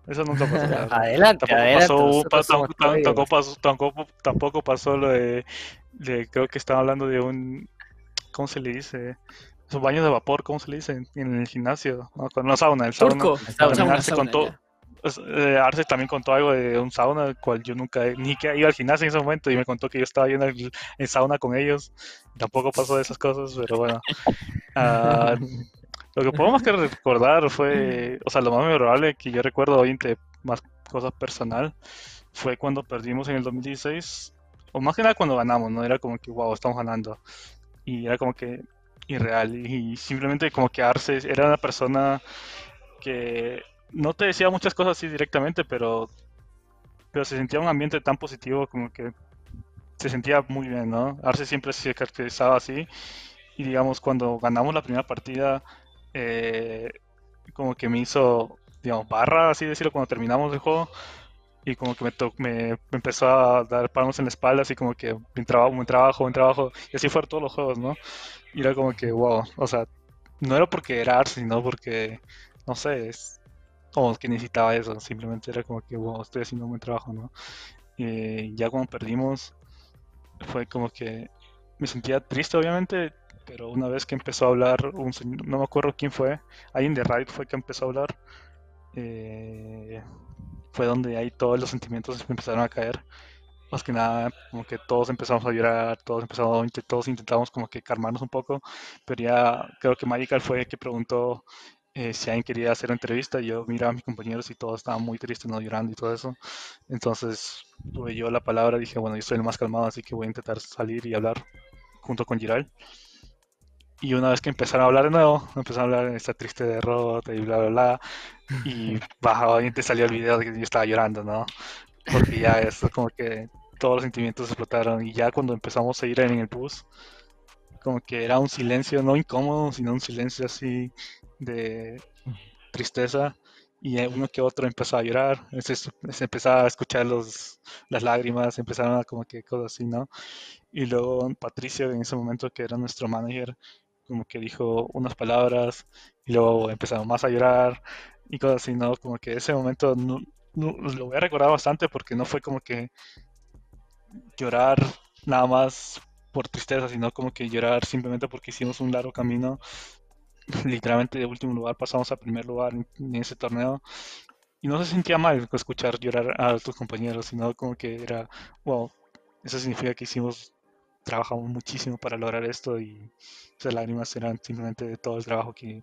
eso nunca pasó. adelante, tampoco adelante. Pasó, tampoco, pasó, tampoco, tampoco, pasó lo de, de, Creo que estaba hablando de un. ¿Cómo se le dice? Esos baños de vapor, ¿cómo se le dice? En el gimnasio. No, con la sauna, el sauna. Turco. Sauna, se contó. Pues, eh, Arce también contó algo de un sauna, el cual yo nunca, ni que iba al gimnasio en ese momento y me contó que yo estaba yendo en sauna con ellos. Tampoco pasó de esas cosas, pero bueno. Ah, <laughs> lo que podemos que recordar fue, o sea, lo más memorable que yo recuerdo hoy, más cosas personal, fue cuando perdimos en el 2016, o más que nada cuando ganamos, ¿no? Era como que, wow, estamos ganando. Y era como que irreal. Y simplemente como que Arce era una persona que no te decía muchas cosas así directamente, pero, pero se sentía un ambiente tan positivo como que se sentía muy bien, ¿no? Arce siempre se caracterizaba así y digamos cuando ganamos la primera partida, eh, como que me hizo digamos, barra, así decirlo, cuando terminamos el juego. Y como que me, me, empezó a dar palmas en la espalda, así como que buen trabajo, buen trabajo, buen trabajo. Y así fueron todos los juegos, ¿no? Y era como que, wow, o sea, no era porque era Ars, sino porque, no sé, es como que necesitaba eso. Simplemente era como que, wow, estoy haciendo un buen trabajo, ¿no? Y ya cuando perdimos, fue como que me sentía triste, obviamente, pero una vez que empezó a hablar un señor, no me acuerdo quién fue, alguien de Riot fue que empezó a hablar. Eh, fue donde ahí todos los sentimientos empezaron a caer. Más que nada, como que todos empezamos a llorar, todos empezamos, todos intentamos como que calmarnos un poco, pero ya creo que Magical fue el que preguntó eh, si alguien quería hacer entrevista. Yo miraba a mis compañeros y todos estaban muy tristes, no llorando y todo eso. Entonces tuve yo la palabra, dije, bueno, yo soy el más calmado, así que voy a intentar salir y hablar junto con Giral. Y una vez que empezaron a hablar de nuevo, empezaron a hablar de esta triste derrota y bla, bla, bla. Y <laughs> bajaba y te salió el video de que yo estaba llorando, ¿no? Porque ya es como que todos los sentimientos explotaron. Y ya cuando empezamos a ir en el bus, como que era un silencio no incómodo, sino un silencio así de tristeza. Y uno que otro empezó a llorar, se, se empezaba a escuchar los, las lágrimas, empezaron a como que cosas así, ¿no? Y luego Patricio, en ese momento que era nuestro manager, como que dijo unas palabras y luego empezamos más a llorar y cosas así, ¿no? Como que ese momento no, lo voy a recordar bastante porque no fue como que llorar nada más por tristeza, sino como que llorar simplemente porque hicimos un largo camino. Literalmente de último lugar pasamos a primer lugar en, ese torneo. Y no se sentía mal escuchar llorar a tus compañeros, sino como que era, wow, eso significa que hicimos trabajamos muchísimo para lograr esto y esas lágrimas eran simplemente de todo el trabajo que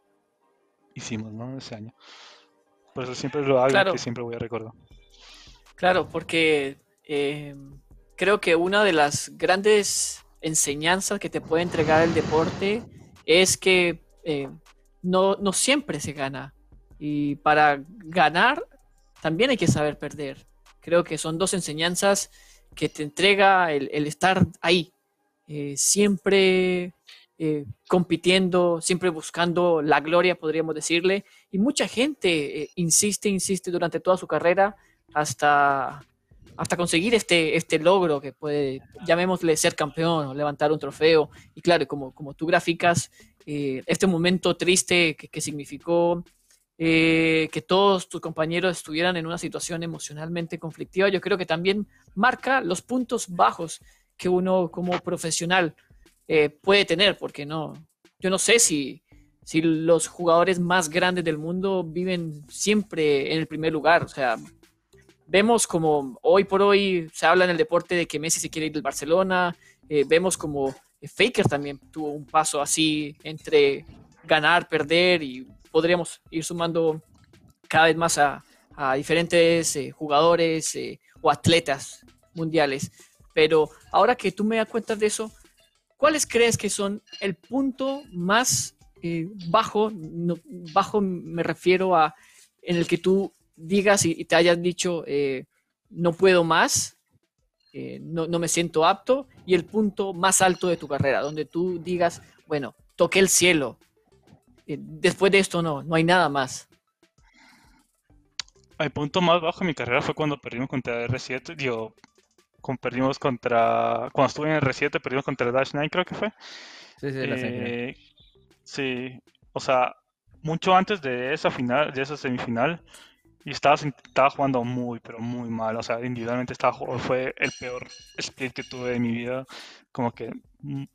hicimos ¿no? ese año. Por eso siempre lo hago que siempre voy a recordar. Claro, porque eh, creo que una de las grandes enseñanzas que te puede entregar el deporte es que eh, no, no siempre se gana. Y para ganar también hay que saber perder. Creo que son dos enseñanzas que te entrega el, estar ahí, eh, siempre eh, compitiendo, siempre buscando la gloria, podríamos decirle. Y mucha gente eh, insiste, insiste durante toda su carrera hasta, hasta conseguir este, este logro que puede, llamémosle ser campeón o levantar un trofeo. Y claro, como, como tú graficas, este momento triste que, significó que todos tus compañeros estuvieran en una situación emocionalmente conflictiva, yo creo que también marca los puntos bajos que uno como profesional eh, puede tener, porque no, yo no sé si, si los jugadores más grandes del mundo viven siempre en el primer lugar, o sea, vemos como hoy por hoy se habla en el deporte de que Messi se quiere ir del Barcelona, eh, vemos como Faker también tuvo un paso así entre ganar, perder y podríamos ir sumando cada vez más a, diferentes eh, jugadores o atletas mundiales. Pero ahora que tú me das cuenta de eso, ¿cuáles crees que son el punto más eh, bajo? bajo me refiero a en el que tú digas y, te hayas dicho eh, no puedo más, eh, no, me siento apto, y el punto más alto de tu carrera, donde tú digas, bueno, toqué el cielo. después de esto no, no hay nada más. El punto más bajo de mi carrera fue cuando perdimos contra R7. Digo, perdimos contra. Cuando estuve en el R7, perdimos contra Dash 9, creo que fue. Sí, sí, la eh, Sí, o sea, mucho antes de esa final, de esa semifinal, y estaba, estaba jugando muy, pero muy mal. O sea, individualmente estaba, fue el peor split que tuve en mi vida. Como que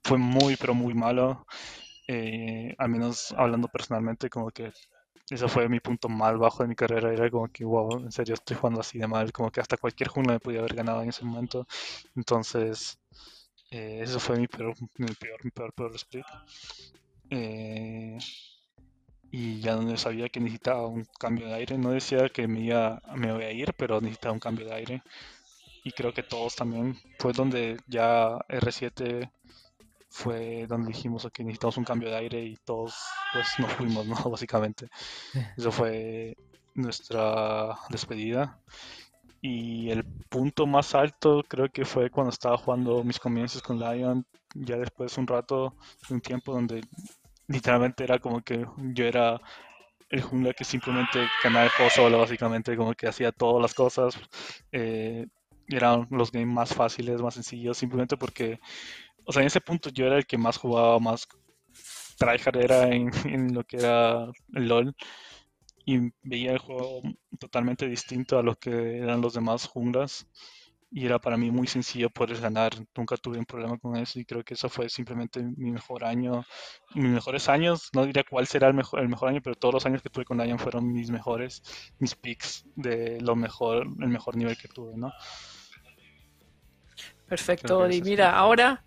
fue muy, pero muy malo. Eh, al menos hablando personalmente, como que eso fue mi punto más bajo de mi carrera. Era como que, wow, en serio estoy jugando así de mal. Como que hasta cualquier jungla me podía haber ganado en ese momento. Entonces, eh, eso fue mi peor, mi peor, mi peor, peor split. Eh, y ya no sabía que necesitaba un cambio de aire. No decía que me, iba, me voy a ir, pero necesitaba un cambio de aire. Y creo que todos también. Fue donde ya R7 fue donde dijimos que necesitamos un cambio de aire y todos pues nos fuimos, ¿no? <laughs> Básicamente. Eso fue nuestra despedida. Y el punto más alto creo que fue cuando estaba jugando mis comienzos con Lion, ya después de un rato, un tiempo donde literalmente era como que yo era el jungla que simplemente ganaba el juego solo, básicamente, como que hacía todas las cosas. Eh, eran los games más fáciles, más sencillos, simplemente porque, o sea, en ese punto yo era el que más jugaba, más tryhard era en, <laughs> en lo que era LOL y veía el juego totalmente distinto a lo que eran los demás junglas y era para mí muy sencillo poder ganar. Nunca tuve un problema con eso y creo que eso fue simplemente mi mejor año, mis mejores años. No diría cuál será el mejor, el mejor año, pero todos los años que tuve con Lion fueron mis mejores, mis picks de lo mejor, el mejor nivel que tuve, ¿no? Perfecto, y mira, ahora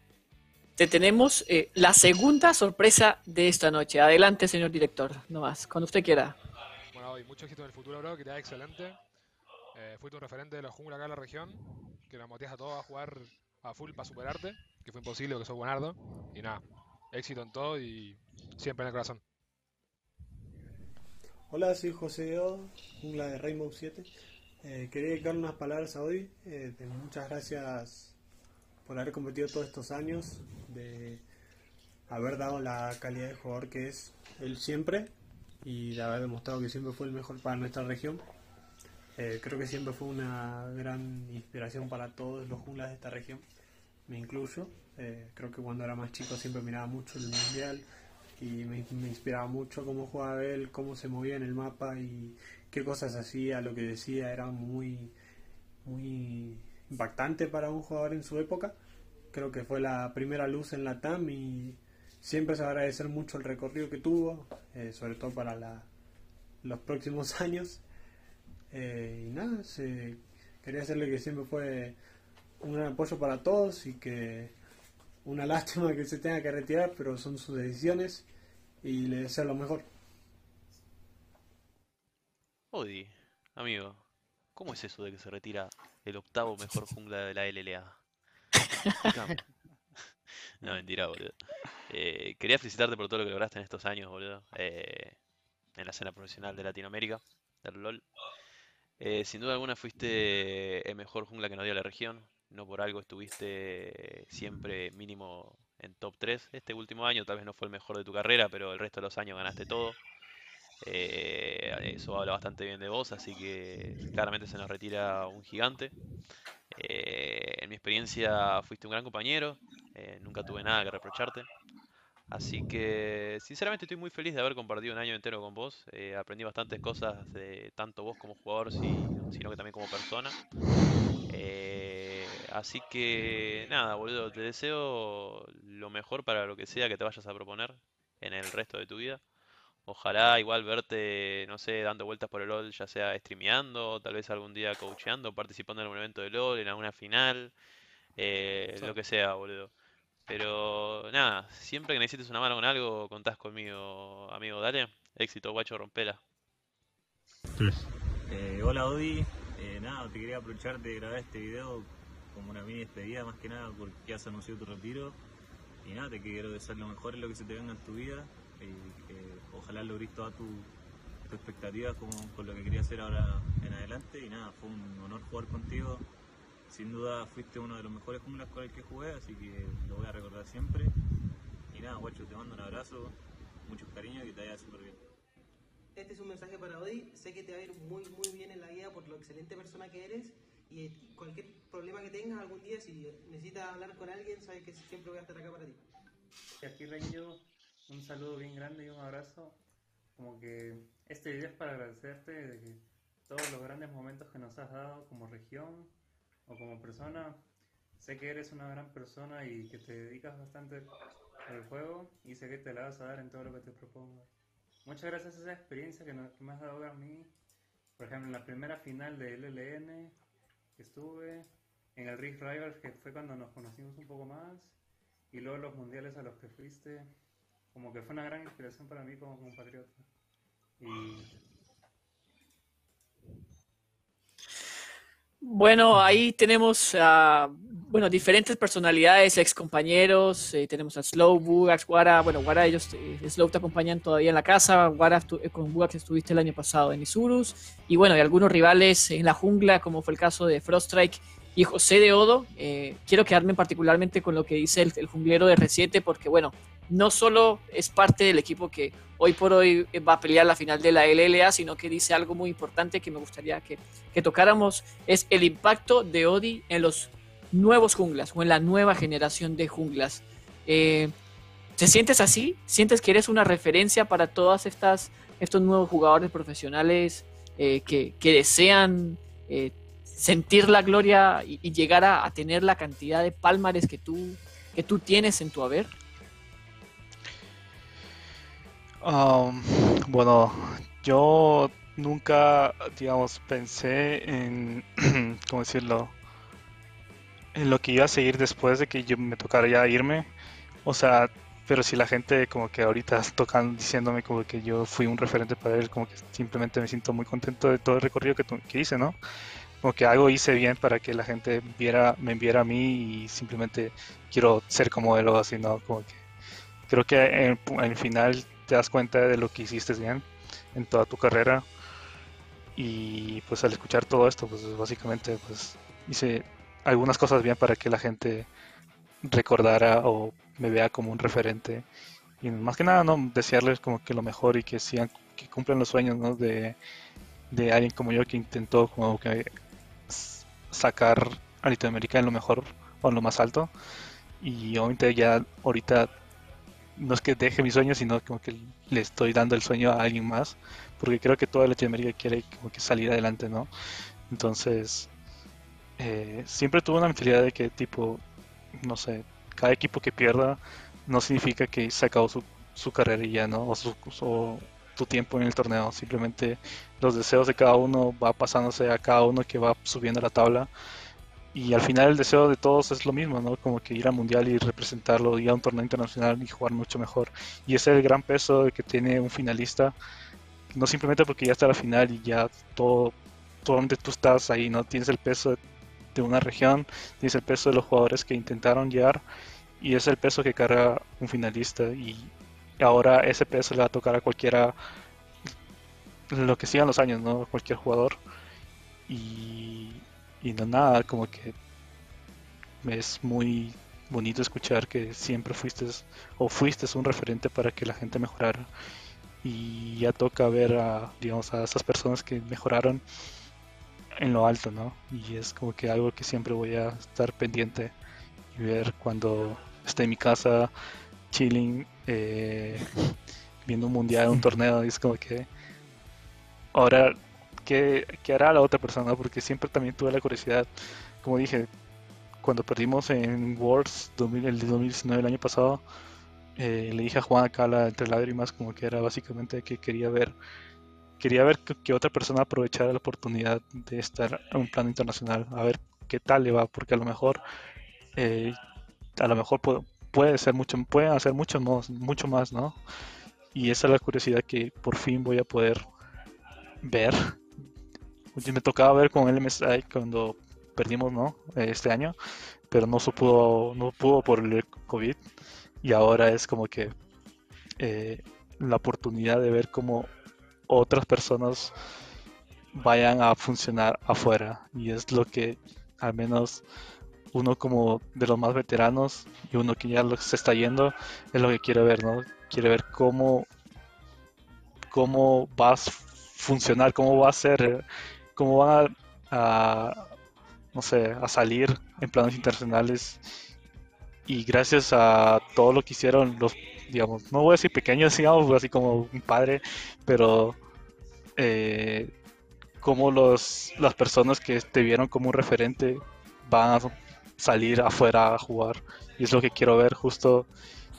te tenemos eh, la segunda sorpresa de esta noche. Adelante, señor director, no más, cuando usted quiera. Bueno, hoy mucho éxito en el futuro, bro, que te da excelente. Eh, fuiste un referente de la jungla acá en la región, que nos motivas a todos a jugar a full para superarte, que fue imposible, que sos buenardo. Y nada, éxito en todo y siempre en el corazón. Hola, soy José Odo, jungla de Rainbow 7. Eh, quería dedicar unas palabras a hoy. Eh, muchas gracias por haber competido todos estos años, de haber dado la calidad de jugador que es él siempre y de haber demostrado que siempre fue el mejor para nuestra región. Eh, creo que siempre fue una gran inspiración para todos los junglas de esta región, me incluyo. Eh, creo que cuando era más chico siempre miraba mucho el mundial y me, inspiraba mucho cómo jugaba él, cómo se movía en el mapa y qué cosas hacía, lo que decía era muy, muy impactante para un jugador en su época. Creo que fue la primera luz en la TAM y siempre se va a agradecer mucho el recorrido que tuvo, eh, sobre todo para los próximos <laughs> años. Eh, y nada, quería decirle que siempre fue un gran apoyo para todos y que una <laughs> lástima que se tenga que retirar, pero son sus decisiones y le deseo lo mejor. Odi, amigo, ¿cómo es eso de que se retira el octavo mejor jungla de la LLA? <laughs> no, mentira, boludo. Eh, quería felicitarte por todo lo que lograste en estos años, boludo. Eh, en la escena profesional de Latinoamérica, del LOL. Eh, sin duda alguna fuiste el mejor jungla que nos dio la región. No por algo estuviste siempre mínimo en top 3. Este último año tal vez no fue el mejor de tu carrera, pero el resto de los años ganaste todo. Eh, eso habla bastante bien de vos, así que claramente se nos retira un gigante. Eh, en mi experiencia fuiste un gran compañero, nunca tuve nada que reprocharte. Así que, sinceramente, estoy muy feliz de haber compartido un año entero con vos. Eh, aprendí bastantes cosas de tanto vos como jugador, sino que también como persona. Eh, así que, nada, boludo, te deseo lo mejor para lo que sea que te vayas a proponer en el resto de tu vida. Ojalá igual verte, no sé, dando vueltas por el LOL, ya sea streameando, tal vez algún día coacheando, participando en algún evento de LOL, en alguna final, eh, lo que sea, boludo. Pero nada, siempre que necesites una mano con algo, contás conmigo, amigo. Dale, éxito, guacho, rompela. <laughs> Eh, hola, Odi. Eh, nada, te quería aprovechar de grabar este video como una mini despedida, más que nada, porque has anunciado tu retiro. Y nada, te quiero desear lo mejor en lo que se te venga en tu vida. Y que ojalá logres todas tus tu expectativas con, con lo que querías hacer ahora en adelante. Y nada, fue un honor jugar contigo sin duda fuiste uno de los mejores junglas con el que jugué, así que lo voy a recordar siempre. Y nada, guacho, te mando un abrazo, mucho cariño y que te vaya súper bien. Este es un mensaje para Odi, sé que te va a ir muy muy bien en la vida por lo excelente persona que eres y cualquier problema que tengas algún día, si necesitas hablar con alguien, sabes que siempre voy a estar acá para ti. Y aquí Renyo, un saludo bien grande y un abrazo. Como que este video es para agradecerte de todos los grandes momentos que nos has dado como región, como persona, sé que eres una gran persona y que te dedicas bastante al juego y sé que te la vas a dar en todo lo que te propongo. Muchas gracias a esa experiencia que, me has dado a mí, por ejemplo, en la primera final de LLN que estuve, en el Rift Rivals que fue cuando nos conocimos un poco más, y luego los mundiales a los que fuiste, como que fue una gran inspiración para mí como compatriota. Y Bueno, ahí tenemos a bueno, diferentes personalidades, ex compañeros. Eh, tenemos a Slow, Bugax, Guara. Bueno, Guara, ellos, eh, Slow te acompañan todavía en la casa. Guara, eh, con Bugax estuviste el año pasado en Isurus. Y bueno, y algunos rivales en la jungla, como fue el caso de Froststrike y José de Odo. quiero quedarme particularmente con lo que dice el, el junglero de R7, porque bueno, no solo es parte del equipo que hoy por hoy va a pelear la final de la LLA, sino que dice algo muy importante que me gustaría que, tocáramos, es el impacto de Odi en los nuevos junglas o en la nueva generación de junglas. Eh, ¿Te sientes así? ¿Sientes que eres una referencia para todas estas estos nuevos jugadores profesionales eh, que, desean eh, sentir la gloria y, llegar a, a, tener la cantidad de palmares que tú, que tú tienes en tu haber? Um, bueno, yo nunca, digamos, pensé en, <clears throat> ¿cómo decirlo? En lo que iba a seguir después de que yo me tocara ya irme. O sea, pero si la gente como que ahorita <laughs> tocan diciéndome como que yo fui un referente para él, como que simplemente me siento muy contento de todo el recorrido que, que hice, ¿no? Como que algo hice bien para que la gente viera, me viera a mí y simplemente quiero ser como él o así, ¿no? Como que creo que en, en el final te das cuenta de lo que hiciste bien en toda tu carrera. Y pues al escuchar todo esto pues básicamente pues hice algunas cosas bien para que la gente recordara o me vea como un referente. Y más que nada no desearles como que lo mejor y que sigan que cumplan los sueños ¿no? de, de alguien como yo que intentó como que sacar a Latinoamérica en lo mejor o en lo más alto. Y obviamente ya ahorita no es que deje mi sueño, sino como que le estoy dando el sueño a alguien más, porque creo que toda Latinoamérica quiere como que salir adelante, ¿no? Entonces, eh, siempre tuve una mentalidad de que tipo, no sé, cada equipo que pierda no significa que se acabó su, su carrera y ya, ¿no? O, su, o tu tiempo en el torneo, simplemente los deseos de cada uno va pasándose a cada uno que va subiendo la tabla y al final el deseo de todos es lo mismo, ¿no? Como que ir al mundial y representarlo, ir a un torneo internacional y jugar mucho mejor. Y ese es el gran peso que tiene un finalista, no simplemente porque ya está la final y ya todo, todo donde tú estás ahí, ¿no? Tienes el peso de una región, tienes el peso de los jugadores que intentaron llegar y es el peso que carga un finalista y ahora ese peso le va a tocar a cualquiera, lo que sigan los años, ¿no? Cualquier jugador. Y y no nada, como que es muy bonito escuchar que siempre fuiste o fuiste un referente para que la gente mejorara. Y ya toca ver a digamos a esas personas que mejoraron en lo alto no y es como que algo que siempre voy a estar pendiente y ver cuando esté en mi casa chilling eh, viendo un mundial un <laughs> torneo y es como que ahora qué, hará la otra persona, porque siempre también tuve la curiosidad, como dije, cuando perdimos en Worlds el 2019 el año pasado, eh, le dije a Juan acá la, entre lágrimas como que era básicamente que quería ver quería ver que, otra persona aprovechara la oportunidad de estar en un plano internacional, a ver qué tal le va, porque a lo mejor eh, a lo mejor puede, puede ser mucho, pueden hacer mucho más, mucho más, ¿no? Y esa es la curiosidad que por fin voy a poder ver me tocaba ver con el MSI cuando perdimos, ¿no? Este año, pero no se pudo, no pudo por el COVID y ahora es como que eh, la oportunidad de ver cómo otras personas vayan a funcionar afuera y es lo que al menos uno como de los más veteranos y uno que ya se está yendo es lo que quiere ver, ¿no? Quiere ver cómo cómo va a funcionar, cómo va a ser cómo van a, no sé, a salir en planos internacionales y gracias a todo lo que hicieron los, digamos, no voy a decir pequeños, <laughs> digamos, así como un padre, pero eh, como los, las personas que te vieron como un referente van a salir afuera a jugar y es lo que quiero ver justo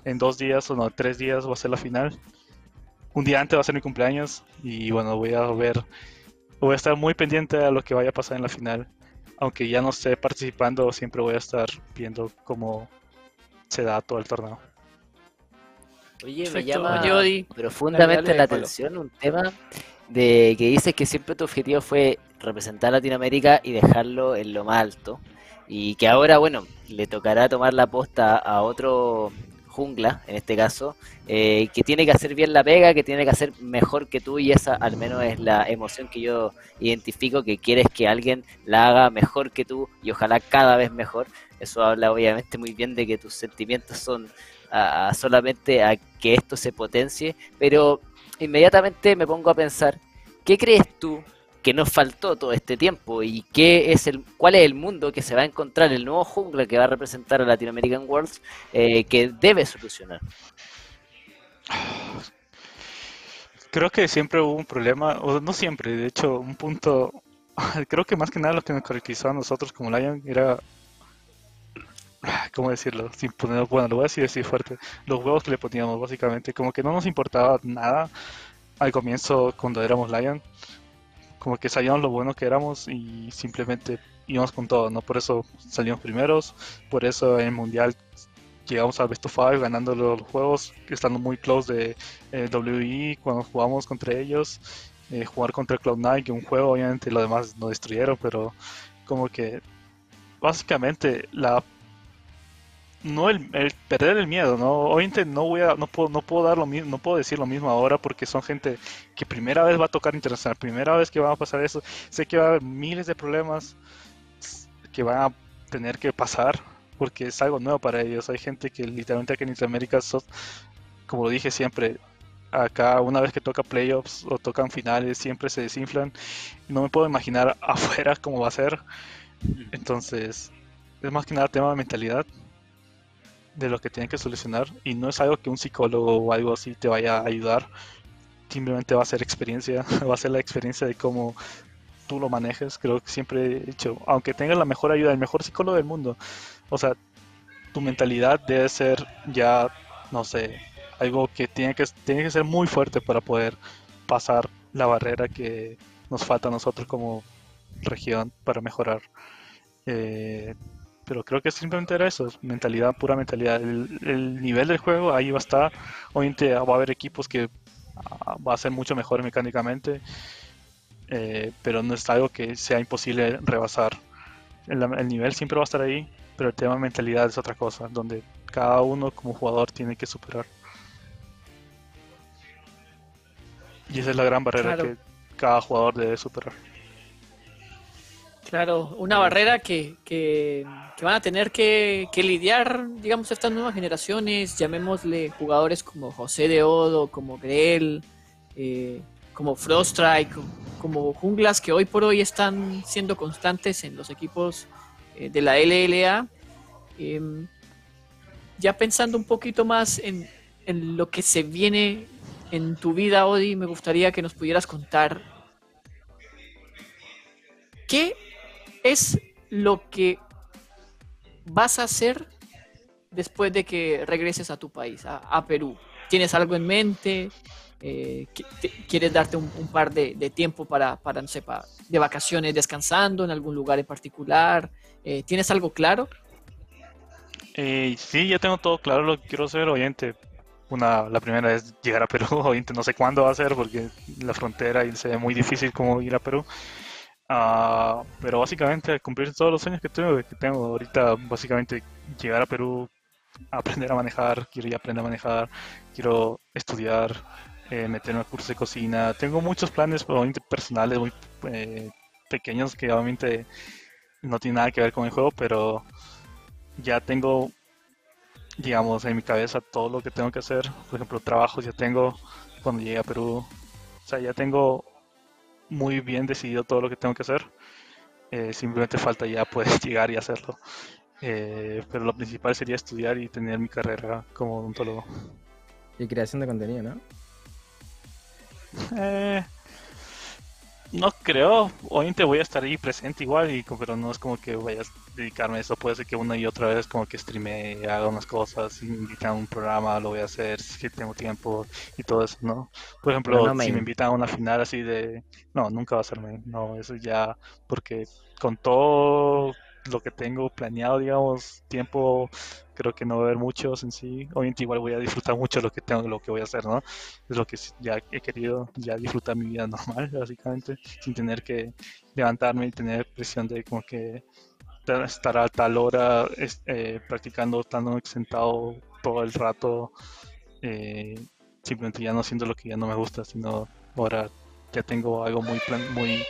en dos días o no, tres días va a ser la final. Un día antes va a ser mi cumpleaños y bueno, voy a ver voy a estar muy pendiente a lo que vaya a pasar en la final. Aunque ya no esté participando, siempre voy a estar viendo cómo se da todo el torneo. Oye, me llama profundamente la atención un tema de que dices que siempre tu objetivo fue representar a Latinoamérica y dejarlo en lo más alto. Y que ahora, bueno, le tocará tomar la posta a otro jungla, en este caso, eh, que tiene que hacer bien la pega, que tiene que hacer mejor que tú y esa al menos es la emoción que yo identifico, que quieres que alguien la haga mejor que tú y ojalá cada vez mejor. Eso habla obviamente muy bien de que tus sentimientos son a, solamente a que esto se potencie, pero inmediatamente me pongo a pensar, ¿qué crees tú que nos faltó todo este tiempo y qué es el, cuál es el mundo que se va a encontrar el nuevo jungla que va a representar a Latin American Worlds eh, que debe solucionar? Creo que siempre hubo un problema, o no siempre, de hecho, un punto, <laughs> creo que más que nada lo que nos caracterizó a nosotros como Lion era, ¿cómo decirlo? Sin poner, bueno, lo voy a decir así fuerte, los huevos que le poníamos básicamente, como que no nos importaba nada al comienzo cuando éramos Lion, como que sabíamos lo bueno que éramos y simplemente íbamos con todo, ¿no? Por eso salimos primeros, por eso en el Mundial llegamos al Best of Five ganando los juegos, estando muy close de eh, WE cuando jugamos contra ellos, eh, jugar contra Cloud9, que un juego obviamente lo demás no destruyeron, pero como que básicamente la no el, perder el miedo, ¿no? Obviamente no voy a, no puedo, no puedo dar lo mismo, no puedo decir lo mismo ahora porque son gente que primera vez va a tocar internacional, primera vez que va a pasar eso, sé que va a haber miles de problemas que van a tener que pasar, porque es algo nuevo para ellos. Hay gente que literalmente aquí en América, como lo dije siempre, acá una vez que toca playoffs o tocan finales, siempre se desinflan. No me puedo imaginar <laughs> afuera cómo va a ser. Entonces, es más que nada tema de mentalidad de lo que tienen que solucionar y no es algo que un psicólogo o algo así te vaya a ayudar. Simplemente va a ser experiencia, <laughs> va a ser la experiencia de cómo tú lo manejes. Creo que siempre he dicho, aunque tengas la mejor ayuda, el mejor psicólogo del mundo, o sea, tu mentalidad debe ser ya, no sé, algo que tiene que, tiene que ser muy fuerte para poder pasar la barrera que nos falta a nosotros como región para mejorar. Eh, pero creo que simplemente era eso, mentalidad, pura mentalidad. El, nivel del juego ahí va a estar. Obviamente va a haber equipos que ah, va a ser mucho mejor mecánicamente, eh, pero no es algo que sea imposible rebasar. el, nivel siempre va a estar ahí pero el tema de mentalidad es otra cosa, donde cada uno como jugador tiene que superar. Y esa es la gran barrera que cada jugador debe superar. Claro, una barrera que, que, van a tener que, lidiar, digamos, estas nuevas generaciones, llamémosle jugadores como José de Odo, como Grell, eh, como Froststrike, como junglas que hoy por hoy están siendo constantes en los equipos eh, de la LLA. Em, ya pensando un poquito más en, lo que se viene en tu vida, Odi, me gustaría que nos pudieras contar qué es lo que vas a hacer después de que regreses a tu país, a, Perú. ¿Tienes algo en mente? Eh, ¿Quieres darte un, par de, tiempo para, para, no sé, de vacaciones descansando en algún lugar en particular? Eh, ¿Tienes algo claro? Eh, sí, ya tengo todo claro lo que quiero hacer, oyente. Una, la primera es llegar a Perú, <laughs> oyente, no sé cuándo va a ser porque la frontera y se ve muy difícil como ir a Perú. Ah, pero básicamente cumplir todos los sueños que tengo, que tengo ahorita, básicamente llegar a Perú, aprender a manejar, quiero ya aprender a manejar, quiero estudiar, eh, meterme a cursos de cocina. Tengo muchos planes personales muy eh, pequeños que obviamente no tiene nada que ver con el juego, pero ya tengo, digamos, en mi cabeza todo lo que tengo que hacer. Por ejemplo, trabajos ya tengo cuando llegue a Perú. O sea, ya tengo muy bien decidido todo lo que tengo que hacer. Eh, simplemente falta ya poder <laughs> llegar y hacerlo. Eh, pero lo principal sería estudiar y tener mi carrera como odontólogo. Y creación de contenido, ¿no? Eh, no creo, obviamente voy a estar ahí presente igual, y, pero no es como que vaya a dedicarme a eso. Puede ser que una y otra vez como que streame, haga unas cosas, invitan a un programa lo voy a hacer, si tengo tiempo y todo eso, ¿no? Por ejemplo, si me invitan a una final así de... No, nunca va a serme, no, eso ya, porque con todo lo que tengo planeado, digamos, tiempo, creo que no va a haber muchos en sí. Obviamente igual voy a disfrutar mucho lo que tengo, lo que voy a hacer, ¿no? Es lo que ya he querido, ya disfrutar mi vida <laughs> normal, básicamente, sin tener que levantarme y tener presión de como que estar a tal hora eh, practicando, estando sentado todo el rato, eh, simplemente ya no haciendo lo que ya no me gusta, sino ahora ya tengo algo muy plan muy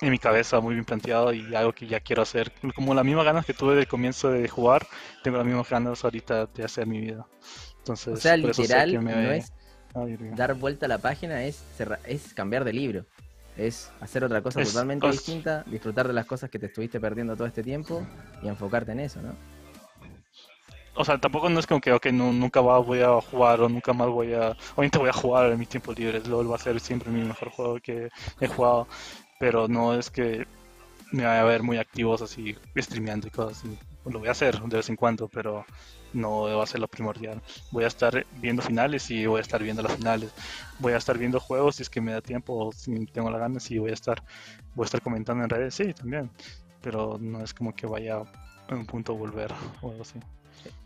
en mi cabeza muy bien planteado y algo que ya quiero hacer. Como las mismas ganas que tuve del comienzo de jugar, tengo las mismas ganas ahorita de hacer mi vida. Entonces, O sea, literal, no es Dios. dar vuelta a la página, es, cerra- es cambiar de libro. Es hacer otra cosa Es- totalmente distinta, disfrutar de las cosas que te estuviste perdiendo todo este tiempo y enfocarte en eso, ¿no? O sea, tampoco no es como que, ok, no, nunca va- voy a jugar o nunca más voy a... Obviamente voy a jugar en mi tiempo libre. LOL va a ser siempre mi mejor juego que he jugado. Pero no es que me vaya a ver muy activos así, streameando y cosas así. Lo voy a hacer de vez en cuando, pero no va a ser lo primordial. Voy a estar viendo finales y voy a estar viendo las finales. Voy a estar viendo juegos si es que me da tiempo o si tengo la gana, sí voy a estar, voy a estar comentando en redes, sí, también. Pero no es como que vaya en un punto a volver o algo así.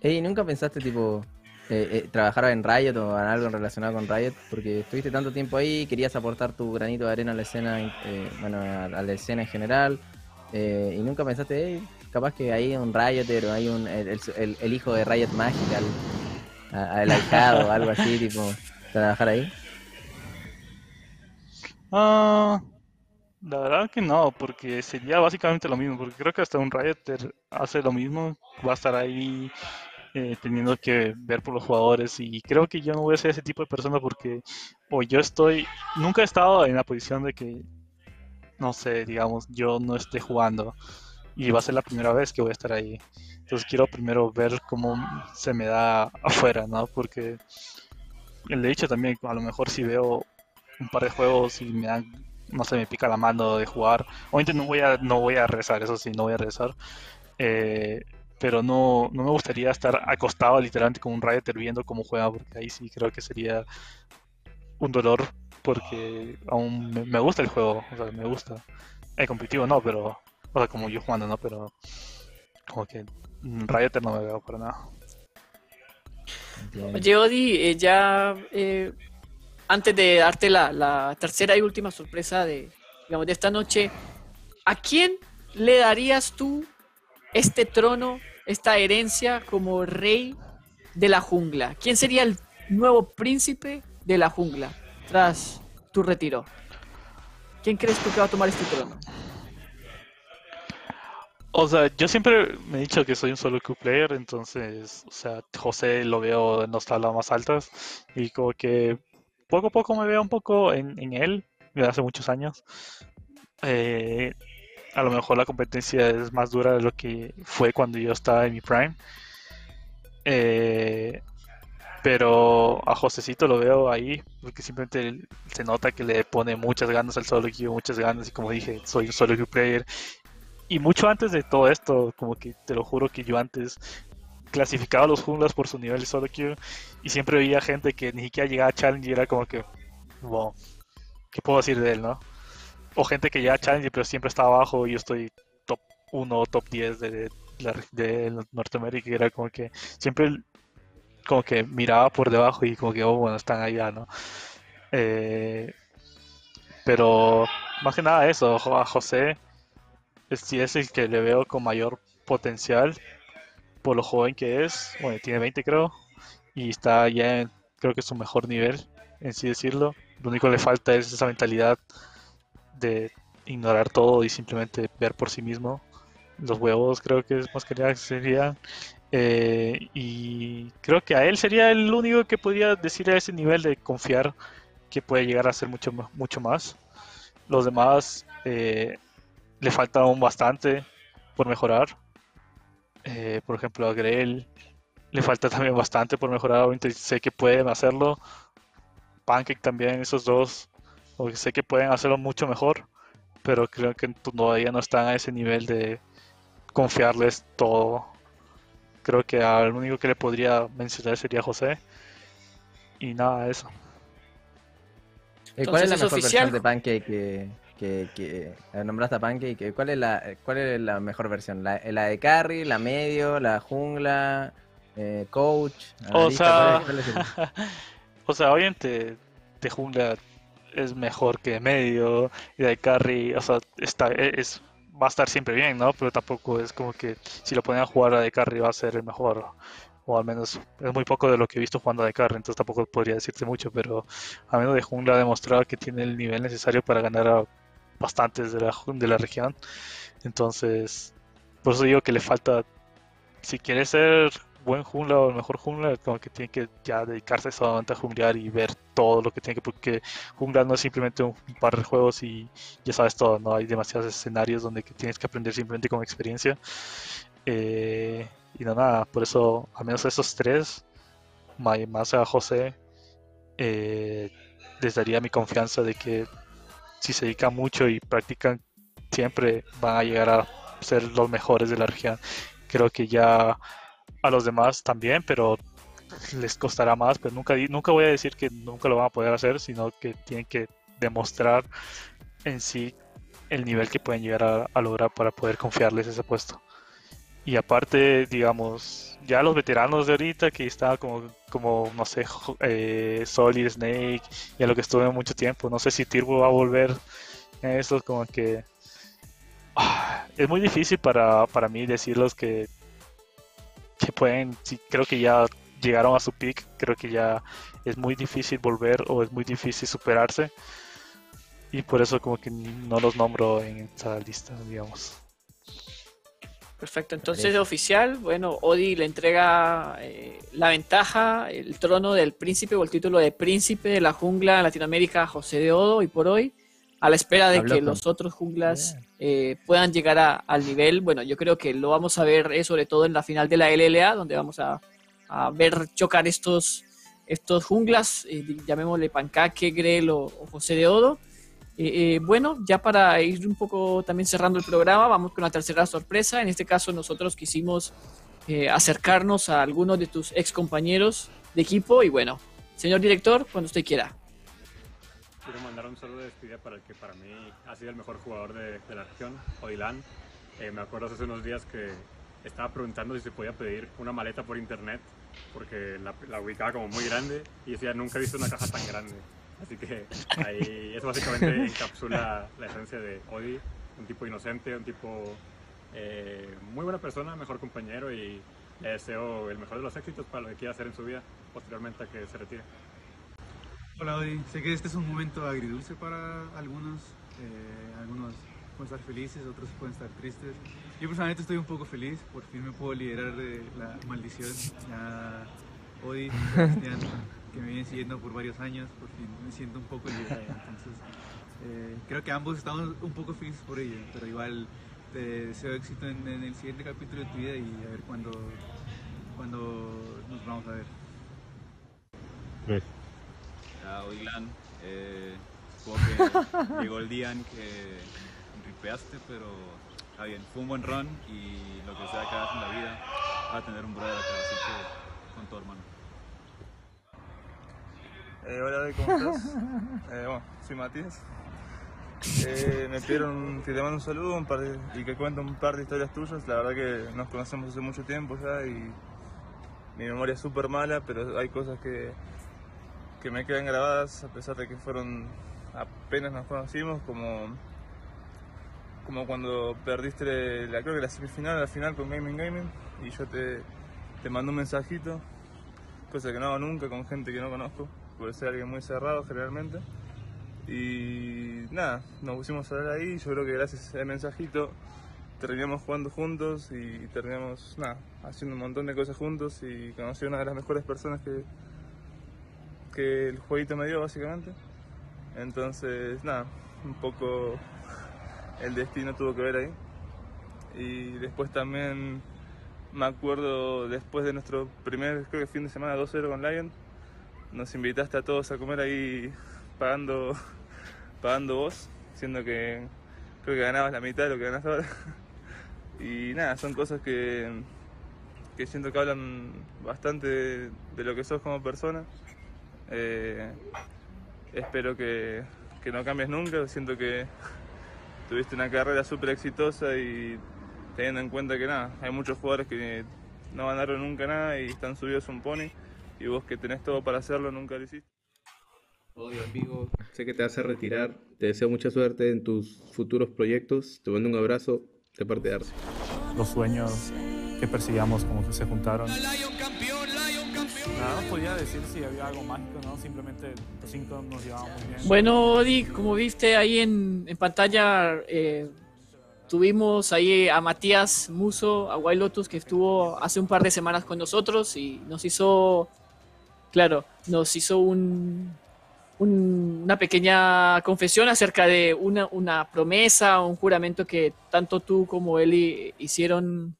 Ey, ¿nunca pensaste, tipo, eh, eh, trabajar en Riot o en algo relacionado con Riot? Porque estuviste tanto tiempo ahí, querías aportar tu granito de arena a la escena, eh, bueno, a, a la escena en general, eh, y nunca pensaste, hey, capaz que hay un Rioter o hay un, el, el- el- el hijo de Riot Magical, al ahijado o algo así, <laughs> tipo, trabajar ahí. Ah, la verdad que no, porque sería básicamente lo mismo, porque creo que hasta un Rioter hace lo mismo, va a estar ahí eh, teniendo que ver por los jugadores y creo que yo no voy a ser ese tipo de persona porque o yo estoy, nunca he estado en la posición de que, no sé, digamos, yo no esté jugando y va a ser la primera vez que voy a estar ahí. Entonces quiero primero ver cómo se me da afuera, ¿no? Porque el hecho también, a lo mejor si veo un par de juegos y me dan, no sé, me pica la mano de jugar. Obviamente no voy a, no voy a rezar, eso sí, no voy a rezar. Eh, pero no, no me gustaría estar acostado literalmente como un Rioter viendo cómo juega, porque ahí sí creo que sería un dolor, porque aún me, me gusta el juego, o sea, me gusta. El competitivo no, pero, o sea, como yo jugando, no, pero como que Rioter no me veo para nada. Oye, Odi, eh, ya eh, antes de darte la, la tercera y última sorpresa de, digamos, de esta noche, ¿a quién le darías tú este trono, esta herencia como rey de la jungla? ¿Quién sería el nuevo príncipe de la jungla tras tu retiro? ¿Quién crees tú que va a tomar este trono? O sea, yo siempre me he dicho que soy un solo Q player, entonces, o sea, José lo veo en las tablas más altas y como que poco a poco me veo un poco en, en él, desde hace muchos años. Eh, a lo mejor la competencia es más dura de lo que fue cuando yo estaba en mi prime. Eh, pero a Josecito lo veo ahí porque simplemente se nota que le pone muchas ganas al solo queue, muchas ganas y como dije, soy un solo queue player y mucho antes de todo esto, como que te lo juro que yo antes clasificaba a los junglas por su nivel de solo queue y siempre veía gente que ni siquiera llegaba a challenge y era como que, wow, ¿qué puedo decir de él, no? O gente que llega a challenge pero siempre está abajo y yo estoy top 1 o top 10 de, de Norteamérica y era como que siempre como que miraba por debajo y como que, oh, bueno, están allá, ¿no? Eh, pero más que nada eso, a José es el que le veo con mayor potencial por lo joven que es. Bueno, tiene 20 creo. Y está ya en, creo que es su mejor nivel, en sí decirlo. Lo único que le falta es esa mentalidad de ignorar todo y simplemente ver por sí mismo. Los huevos creo que es más que nada sería. Eh, y creo que a él sería el único que podría decir a ese nivel de confiar que puede llegar a ser mucho, mucho más. Los demás eh, le falta aún bastante por mejorar. Eh, por ejemplo, a Grell le falta también bastante por mejorar. Obviamente sé que pueden hacerlo. Pancake también, esos dos. Porque sé que pueden hacerlo mucho mejor. Pero creo que todavía no están a ese nivel de confiarles todo. Creo que al único que le podría mencionar sería José. Y nada, eso. Eh, ¿Cuál es la Entonces, ¿es mejor oficial? versión de Pancake que, que, que eh, nombraste a Pancake? Eh, ¿Cuál es la, cuál es la mejor versión? ¿La, la de Carry, la medio, la jungla, eh, coach? O sea, ¿Cuál es- cuál es el- <laughs> o sea, obviamente de jungla es mejor que medio y de carry, o sea, está, e, es, va a estar siempre bien, ¿no? Pero tampoco es como que si lo ponen a jugar a de carry va a ser el mejor, o al menos es muy poco de lo que he visto jugando a de carry, entonces tampoco podría decirte mucho, pero a menos de jungla ha demostrado que tiene el nivel necesario para ganar a bastantes de la, de la región. Entonces, por eso digo que le falta, si quiere ser buen jungla o el mejor jungla, como que tiene que ya dedicarse solamente a junglear y ver todo lo que tiene que, porque jungla no es simplemente un, par de juegos y ya sabes todo, no hay demasiados escenarios donde que tienes que aprender simplemente con experiencia. Eh, y no nada, por eso, al menos esos tres, más a José, eh, les daría mi confianza de que si se dedican mucho y practican siempre van a llegar a ser los mejores de la región. Creo que ya a los demás también, pero les costará más, pero nunca, nunca voy a decir que nunca lo van a poder hacer, sino que tienen que demostrar en sí el nivel que pueden llegar a, lograr para poder confiarles ese puesto. Y aparte, digamos, ya los veteranos de ahorita que están como, como no sé, eh, Solid Snake, ya lo que estuve mucho tiempo, no sé si Turbo va a volver eso, como que ah, es muy difícil para, para mí decirlos que que pueden, sí, creo que ya llegaron a su peak, creo que ya es muy difícil volver o es muy difícil superarse. Y por eso como que no los nombro en esta lista, digamos. Perfecto, entonces oficial, bueno, Odi le entrega eh, la ventaja, el trono del príncipe o el título de príncipe de la jungla en Latinoamérica a José de Odo y por hoy, a la espera de que los otros junglas eh, puedan llegar al nivel. Bueno, yo creo que lo vamos a ver eh, sobre todo en la final de la LLA, donde vamos a, ver chocar estos, estos junglas, eh, llamémosle Pancaque, Grel o, José de Odo. bueno, ya para ir un poco también cerrando el programa, vamos con la tercera sorpresa. En este caso nosotros quisimos acercarnos a algunos de tus ex compañeros de equipo y bueno, señor director, cuando usted quiera. Quiero mandar un saludo de despedida para el que para mí ha sido el mejor jugador de, la región, Oilan. Eh, me acuerdo hace unos días que estaba preguntando si se podía pedir una maleta por internet, porque la, ubicaba como muy grande y decía, nunca he visto una caja tan grande. Así que ahí eso básicamente <laughs> encapsula la esencia de Odi, un tipo inocente, un tipo eh, muy buena persona, mejor compañero y le deseo el mejor de los éxitos para lo que quiera hacer en su vida posteriormente a que se retire. Hola Odi, sé que este es un momento agridulce para algunos, eh, algunos pueden estar felices, otros pueden estar tristes. Yo personalmente estoy un poco feliz, por fin me puedo liberar de la maldición. Ya Odi, que me vienen siguiendo por varios años, por fin me siento un poco liberado. Entonces, eh, creo que ambos estamos un poco felices por ello, pero igual te deseo éxito en, el siguiente capítulo de tu vida y a ver cuándo, cuándo nos vamos a ver a. Eh, supongo que <laughs> llegó el día en que ripeaste, pero está bien. Fue un buen run y lo que sea que hagas en la vida va a tener un brother acá, así que con todo hermano. Eh, hola, ¿cómo estás? <laughs> eh, bueno, soy Matías. Eh, me pidieron que te mande un saludo un par y que cuente un par de historias tuyas. La verdad que nos conocemos hace mucho tiempo ya y mi memoria es súper mala, pero hay cosas que, que me quedan grabadas a pesar de que fueron apenas nos conocimos, como, como cuando perdiste la, creo que la semifinal, la final con Gaming Gaming y yo te, te mando un mensajito, cosa que no hago nunca con gente que no conozco, puede ser alguien muy cerrado generalmente. Y nada, nos pusimos a hablar ahí, yo creo que gracias a ese mensajito terminamos jugando juntos y terminamos nada, haciendo un montón de cosas juntos y conocí a una de las mejores personas que, el jueguito me dio básicamente. Entonces, nada, un poco el destino tuvo que ver ahí. Y después también me acuerdo después de nuestro primer creo que fin de semana 2-0 con Lion, nos invitaste a todos a comer ahí pagando <laughs> pagando vos, siendo que creo que ganabas la mitad de lo que ganas ahora. <laughs> Y nada, son cosas que, que siento que hablan bastante de lo que sos como persona eh, espero que, no cambies nunca, siento que <laughs> tuviste una carrera súper exitosa y teniendo en cuenta que nada, hay muchos jugadores que no ganaron nunca nada y están subidos a un pony y vos que tenés todo para hacerlo nunca lo hiciste. Odio amigo, sé que te vas a retirar, te deseo mucha suerte en tus futuros proyectos, te mando un abrazo de parte de Arce. Los sueños que persigamos como que se juntaron. Nos podía decir si había algo mágico, ¿no? Simplemente los cinco nos llevábamos bien. Bueno, Odi, como viste ahí en, en pantalla, eh, tuvimos ahí a Matías Muso, a Wild Lotus, que estuvo hace un par de semanas con nosotros y nos hizo, claro, nos hizo un, un- una pequeña confesión acerca de una, una promesa, un juramento que tanto tú como él hi- hicieron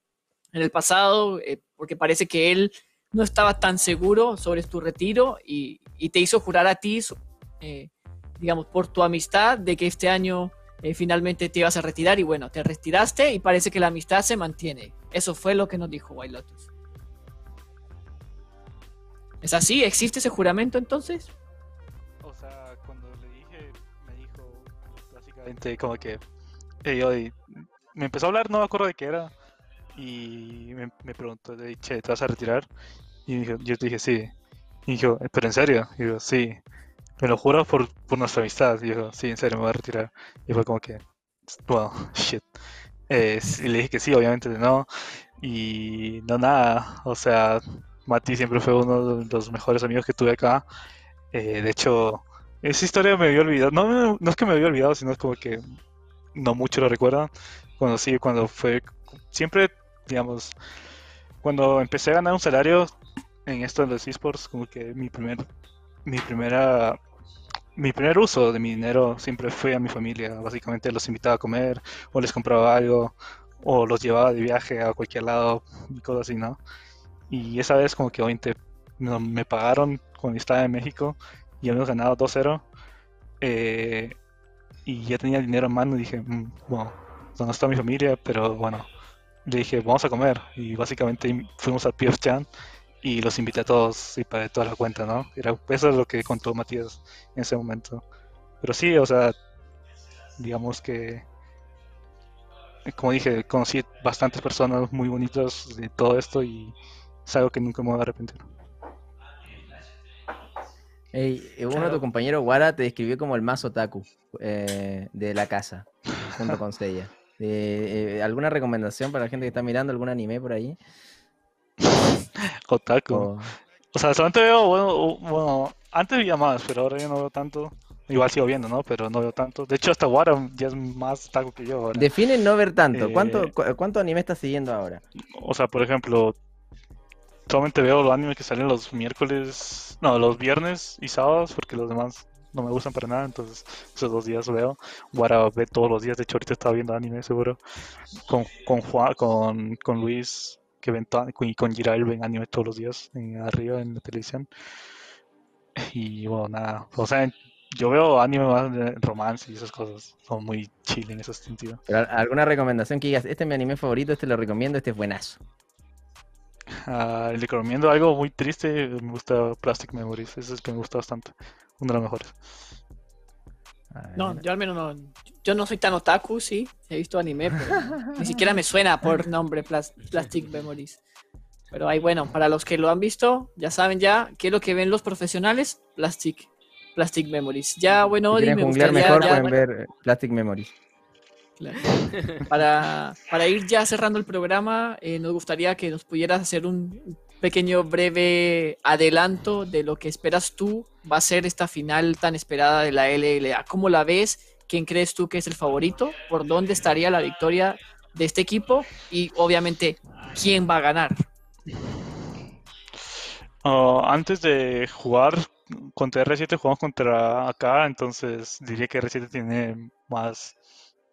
en el pasado, eh, porque parece que él no estaba tan seguro sobre tu retiro y, y te hizo jurar a ti, eh, digamos, por tu amistad, de que este año eh, finalmente te ibas a retirar y bueno, te retiraste y parece que la amistad se mantiene. Eso fue lo que nos dijo White. ¿Es así? ¿Existe ese juramento entonces? O sea, cuando le dije, me dijo básicamente como que, me empezó a hablar, no me acuerdo de qué era, y me, preguntó, le dije, ¿te vas a retirar? Y yo te dije, sí. Y dijo, ¿pero en serio? Y digo, sí. Me lo juro por, por nuestra amistad. Y dijo, sí, en serio, me voy a retirar. Y fue como que, wow, shit. Y le dije que sí, obviamente no. Y no nada, o sea, Mati siempre fue uno de los mejores amigos que tuve acá. Eh, de hecho, esa historia me había olvidado. No, no, es que me había olvidado, sino es como que no mucho lo recuerdan. Cuando sí, cuando fue. Siempre, digamos, cuando empecé a ganar un salario en esto de los esports, como que mi primer. Mi primera. Mi primer uso de mi dinero siempre fue a mi familia. Básicamente los invitaba a comer, o les compraba algo, o los llevaba de viaje a cualquier lado, y cosas así, ¿no? Y esa vez como que obviamente me pagaron cuando estaba en México y habíamos ganado 2-0. eh, y ya tenía el dinero en mano y dije, "Mm, bueno, no está mi familia, pero bueno, le dije, vamos a comer. Y básicamente im- fuimos al PF Chan y los invité a todos y pagué toda la cuenta, ¿no? Era, eso es lo que contó Matías en ese momento. Pero sí, o sea, digamos que, como dije, conocí bastantes personas muy bonitas de todo esto y es algo que nunca me voy a arrepentir. Ey, eh, uno de tus compañeros, Wara, te describió como el más otaku eh, de la casa, junto <laughs> con Seiya. Eh, eh, ¿Alguna recomendación para la gente que está mirando algún anime por ahí? <laughs> Otaku. O- O sea, solamente veo, bueno, bueno, antes veía más, pero ahora ya no veo tanto. Igual sigo viendo, ¿no? Pero no veo tanto. De hecho, hasta Wara ya es más otaku que yo ahora. Define no ver tanto. ¿Cuánto, Eh, cu- ¿Cuánto anime estás siguiendo ahora? O sea, por ejemplo, solamente veo los animes que salen los miércoles, no, los viernes y sábados, porque los demás no me gustan para nada, entonces esos dos días veo. Wara ve todos los días, de hecho ahorita estaba viendo anime seguro. Con, con Juan, con, con Luis, que ven y con Giral ven anime todos los días arriba en la televisión. Y bueno, nada, o sea, yo veo anime más de romance y esas cosas, son muy chill en ese sentido. Pero, ¿al- ¿Alguna recomendación que digas? Este es mi anime favorito, este lo recomiendo, este es buenazo. <laughs> Ah, le recomiendo algo muy triste. Me gusta Plastic Memories. Ese es el que me gusta bastante. Uno de los mejores. No, yo al menos no. Yo no soy tan otaku, sí. He visto anime, pero <laughs> ni siquiera me suena por nombre Plas- Plastic Memories. Pero ahí, bueno, para los que lo han visto, ya saben ya qué es lo que ven los profesionales, Plastic, Plastic Memories. Ya, bueno, Si quieren me gustaría mejor, ya, pueden bueno, ver eh, Plastic Memories. Para, para ir ya cerrando el programa, eh, nos gustaría que nos pudieras hacer un pequeño breve adelanto de lo que esperas tú va a ser esta final tan esperada de la LLA. ¿Cómo la ves? ¿Quién crees tú que es el favorito? ¿Por dónde estaría la victoria de este equipo? Y obviamente, ¿quién va a ganar? Oh, antes de jugar contra R7, jugamos contra acá. Entonces diría que R7 tiene más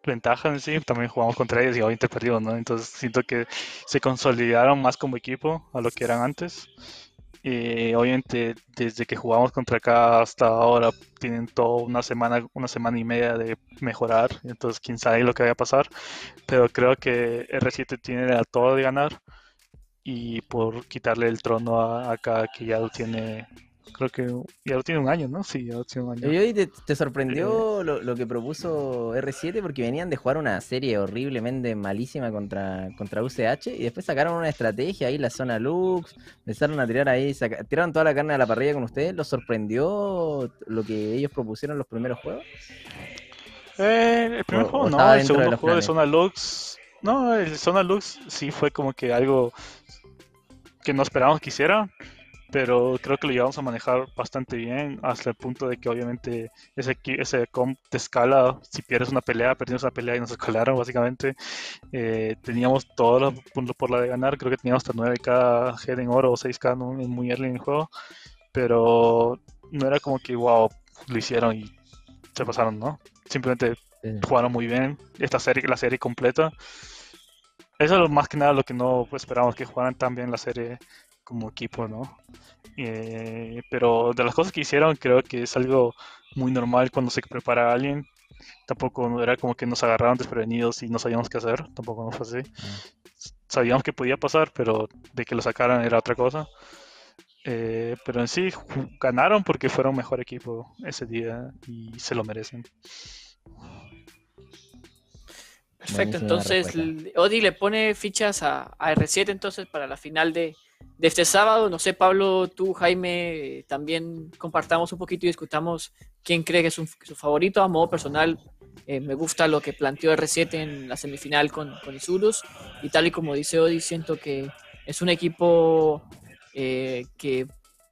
ventaja en sí. También jugamos contra ellos y obviamente perdimos, ¿no? Entonces siento que se consolidaron más como equipo a lo que eran antes. Y obviamente desde que jugamos contra acá hasta ahora tienen toda una semana, una semana y media de mejorar, entonces quién sabe lo que vaya a pasar, pero creo que R7 tiene a todo de ganar y por quitarle el trono a acá que ya lo tiene, creo que ya lo tiene un año, ¿no? Sí, ya lo tiene un año. Oye, Odi, ¿te, te sorprendió lo, lo que propuso R7? Porque venían de jugar una serie horriblemente malísima contra, contra UCH y después sacaron una estrategia ahí, la zona Lux, empezaron a tirar ahí, saca- tiraron toda la carne a la parrilla con ustedes. ¿Los sorprendió lo que ellos propusieron los primeros juegos? Eh, el primer O- juego o no, el de segundo juego de. Zona Lux, no, el Zona Lux sí fue como que algo que no esperábamos que hiciera, pero creo que lo llevamos a manejar bastante bien hasta el punto de que obviamente ese, ese comp te escala, si pierdes una pelea, perdimos una pelea y nos <laughs> escalaron básicamente, Eh, teníamos todos los puntos por la de ganar, creo que teníamos hasta 9k head en oro o 6k ¿no? en muy early en el juego, pero no era como que wow, lo hicieron y se pasaron, ¿no? Simplemente jugaron muy bien, esta serie, la serie completa. Eso es lo más que nada lo que no esperábamos, que jugaran tan bien la serie como equipo, ¿no? Eh, pero de las cosas que hicieron, creo que es algo muy normal cuando se prepara a alguien. Tampoco era como que nos agarraron desprevenidos y no sabíamos qué hacer, tampoco no fue así. Sabíamos que podía pasar, pero de que lo sacaran era otra cosa. Eh, pero en sí ganaron porque fueron mejor equipo ese día y se lo merecen. Perfecto, entonces Odi le pone fichas a, a R7 entonces para la final de, de este sábado. No sé, Pablo, tú, Jaime, también compartamos un poquito y discutamos quién cree que es su favorito. A modo personal, eh, me gusta lo que planteó R7 en la semifinal con, con Isurus. Y tal y como dice Odi, siento que es un equipo eh, que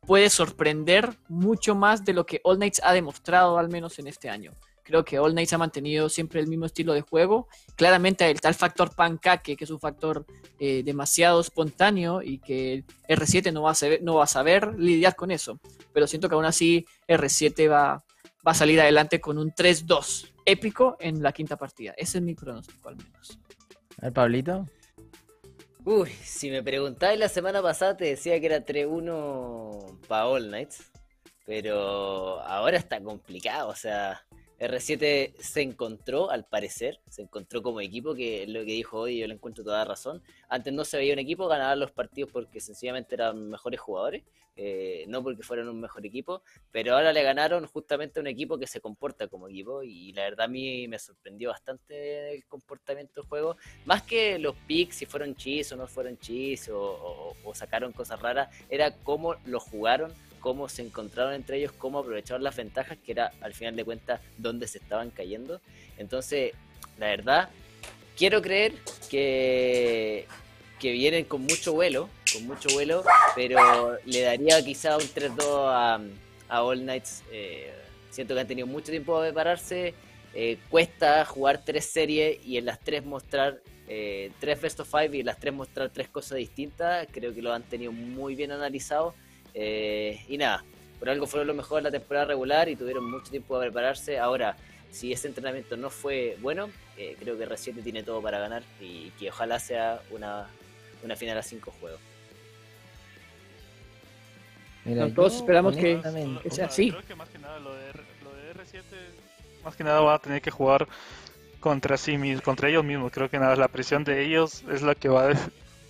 puede sorprender mucho más de lo que All Knights ha demostrado, al menos en este año. Creo que All Knights ha mantenido siempre el mismo estilo de juego. Claramente está el factor pancaque, que es un factor eh, demasiado espontáneo y que R7 no va, a saber, no va a saber lidiar con eso. Pero siento que aún así R7 va, va a salir adelante con un 3-2 épico en la quinta partida. Ese es mi pronóstico al menos. A ver, Pablito. Uy, si me preguntabas la semana pasada te decía que era 3-1 para All Knights, pero ahora está complicado, o sea, R7 se encontró, al parecer, se encontró como equipo, que es lo que dijo hoy, yo le encuentro toda razón. Antes no se veía un equipo, ganaban los partidos porque sencillamente eran mejores jugadores, eh, no porque fueran un mejor equipo, pero ahora le ganaron justamente a un equipo que se comporta como equipo y la verdad a mí me sorprendió bastante el comportamiento del juego, más que los picks, si fueron chis o no fueron chis o, o- o sacaron cosas raras, era cómo lo jugaron, cómo se encontraron entre ellos, cómo aprovecharon las ventajas, que era al final de cuentas donde se estaban cayendo. Entonces, la verdad, quiero creer que, que vienen con mucho vuelo, con mucho vuelo, pero le daría quizá un 3-2 a, a All Knights. eh, siento que han tenido mucho tiempo para prepararse. eh, cuesta jugar tres series y en las tres mostrar eh, tres best of five y en las tres mostrar tres cosas distintas. Creo que lo han tenido muy bien analizado. Eh, y nada, por algo fueron lo mejor de la temporada regular y tuvieron mucho tiempo para prepararse. Ahora, si ese entrenamiento no fue bueno, eh, creo que R7 tiene todo para ganar y que ojalá sea una, una final a cinco juegos. Mira, todos esperamos que, que sea así. Creo que más que nada lo de, R- lo de R7, más que nada va a tener que jugar contra sí mismos, contra ellos mismos. Creo que nada, la presión de ellos es la que va a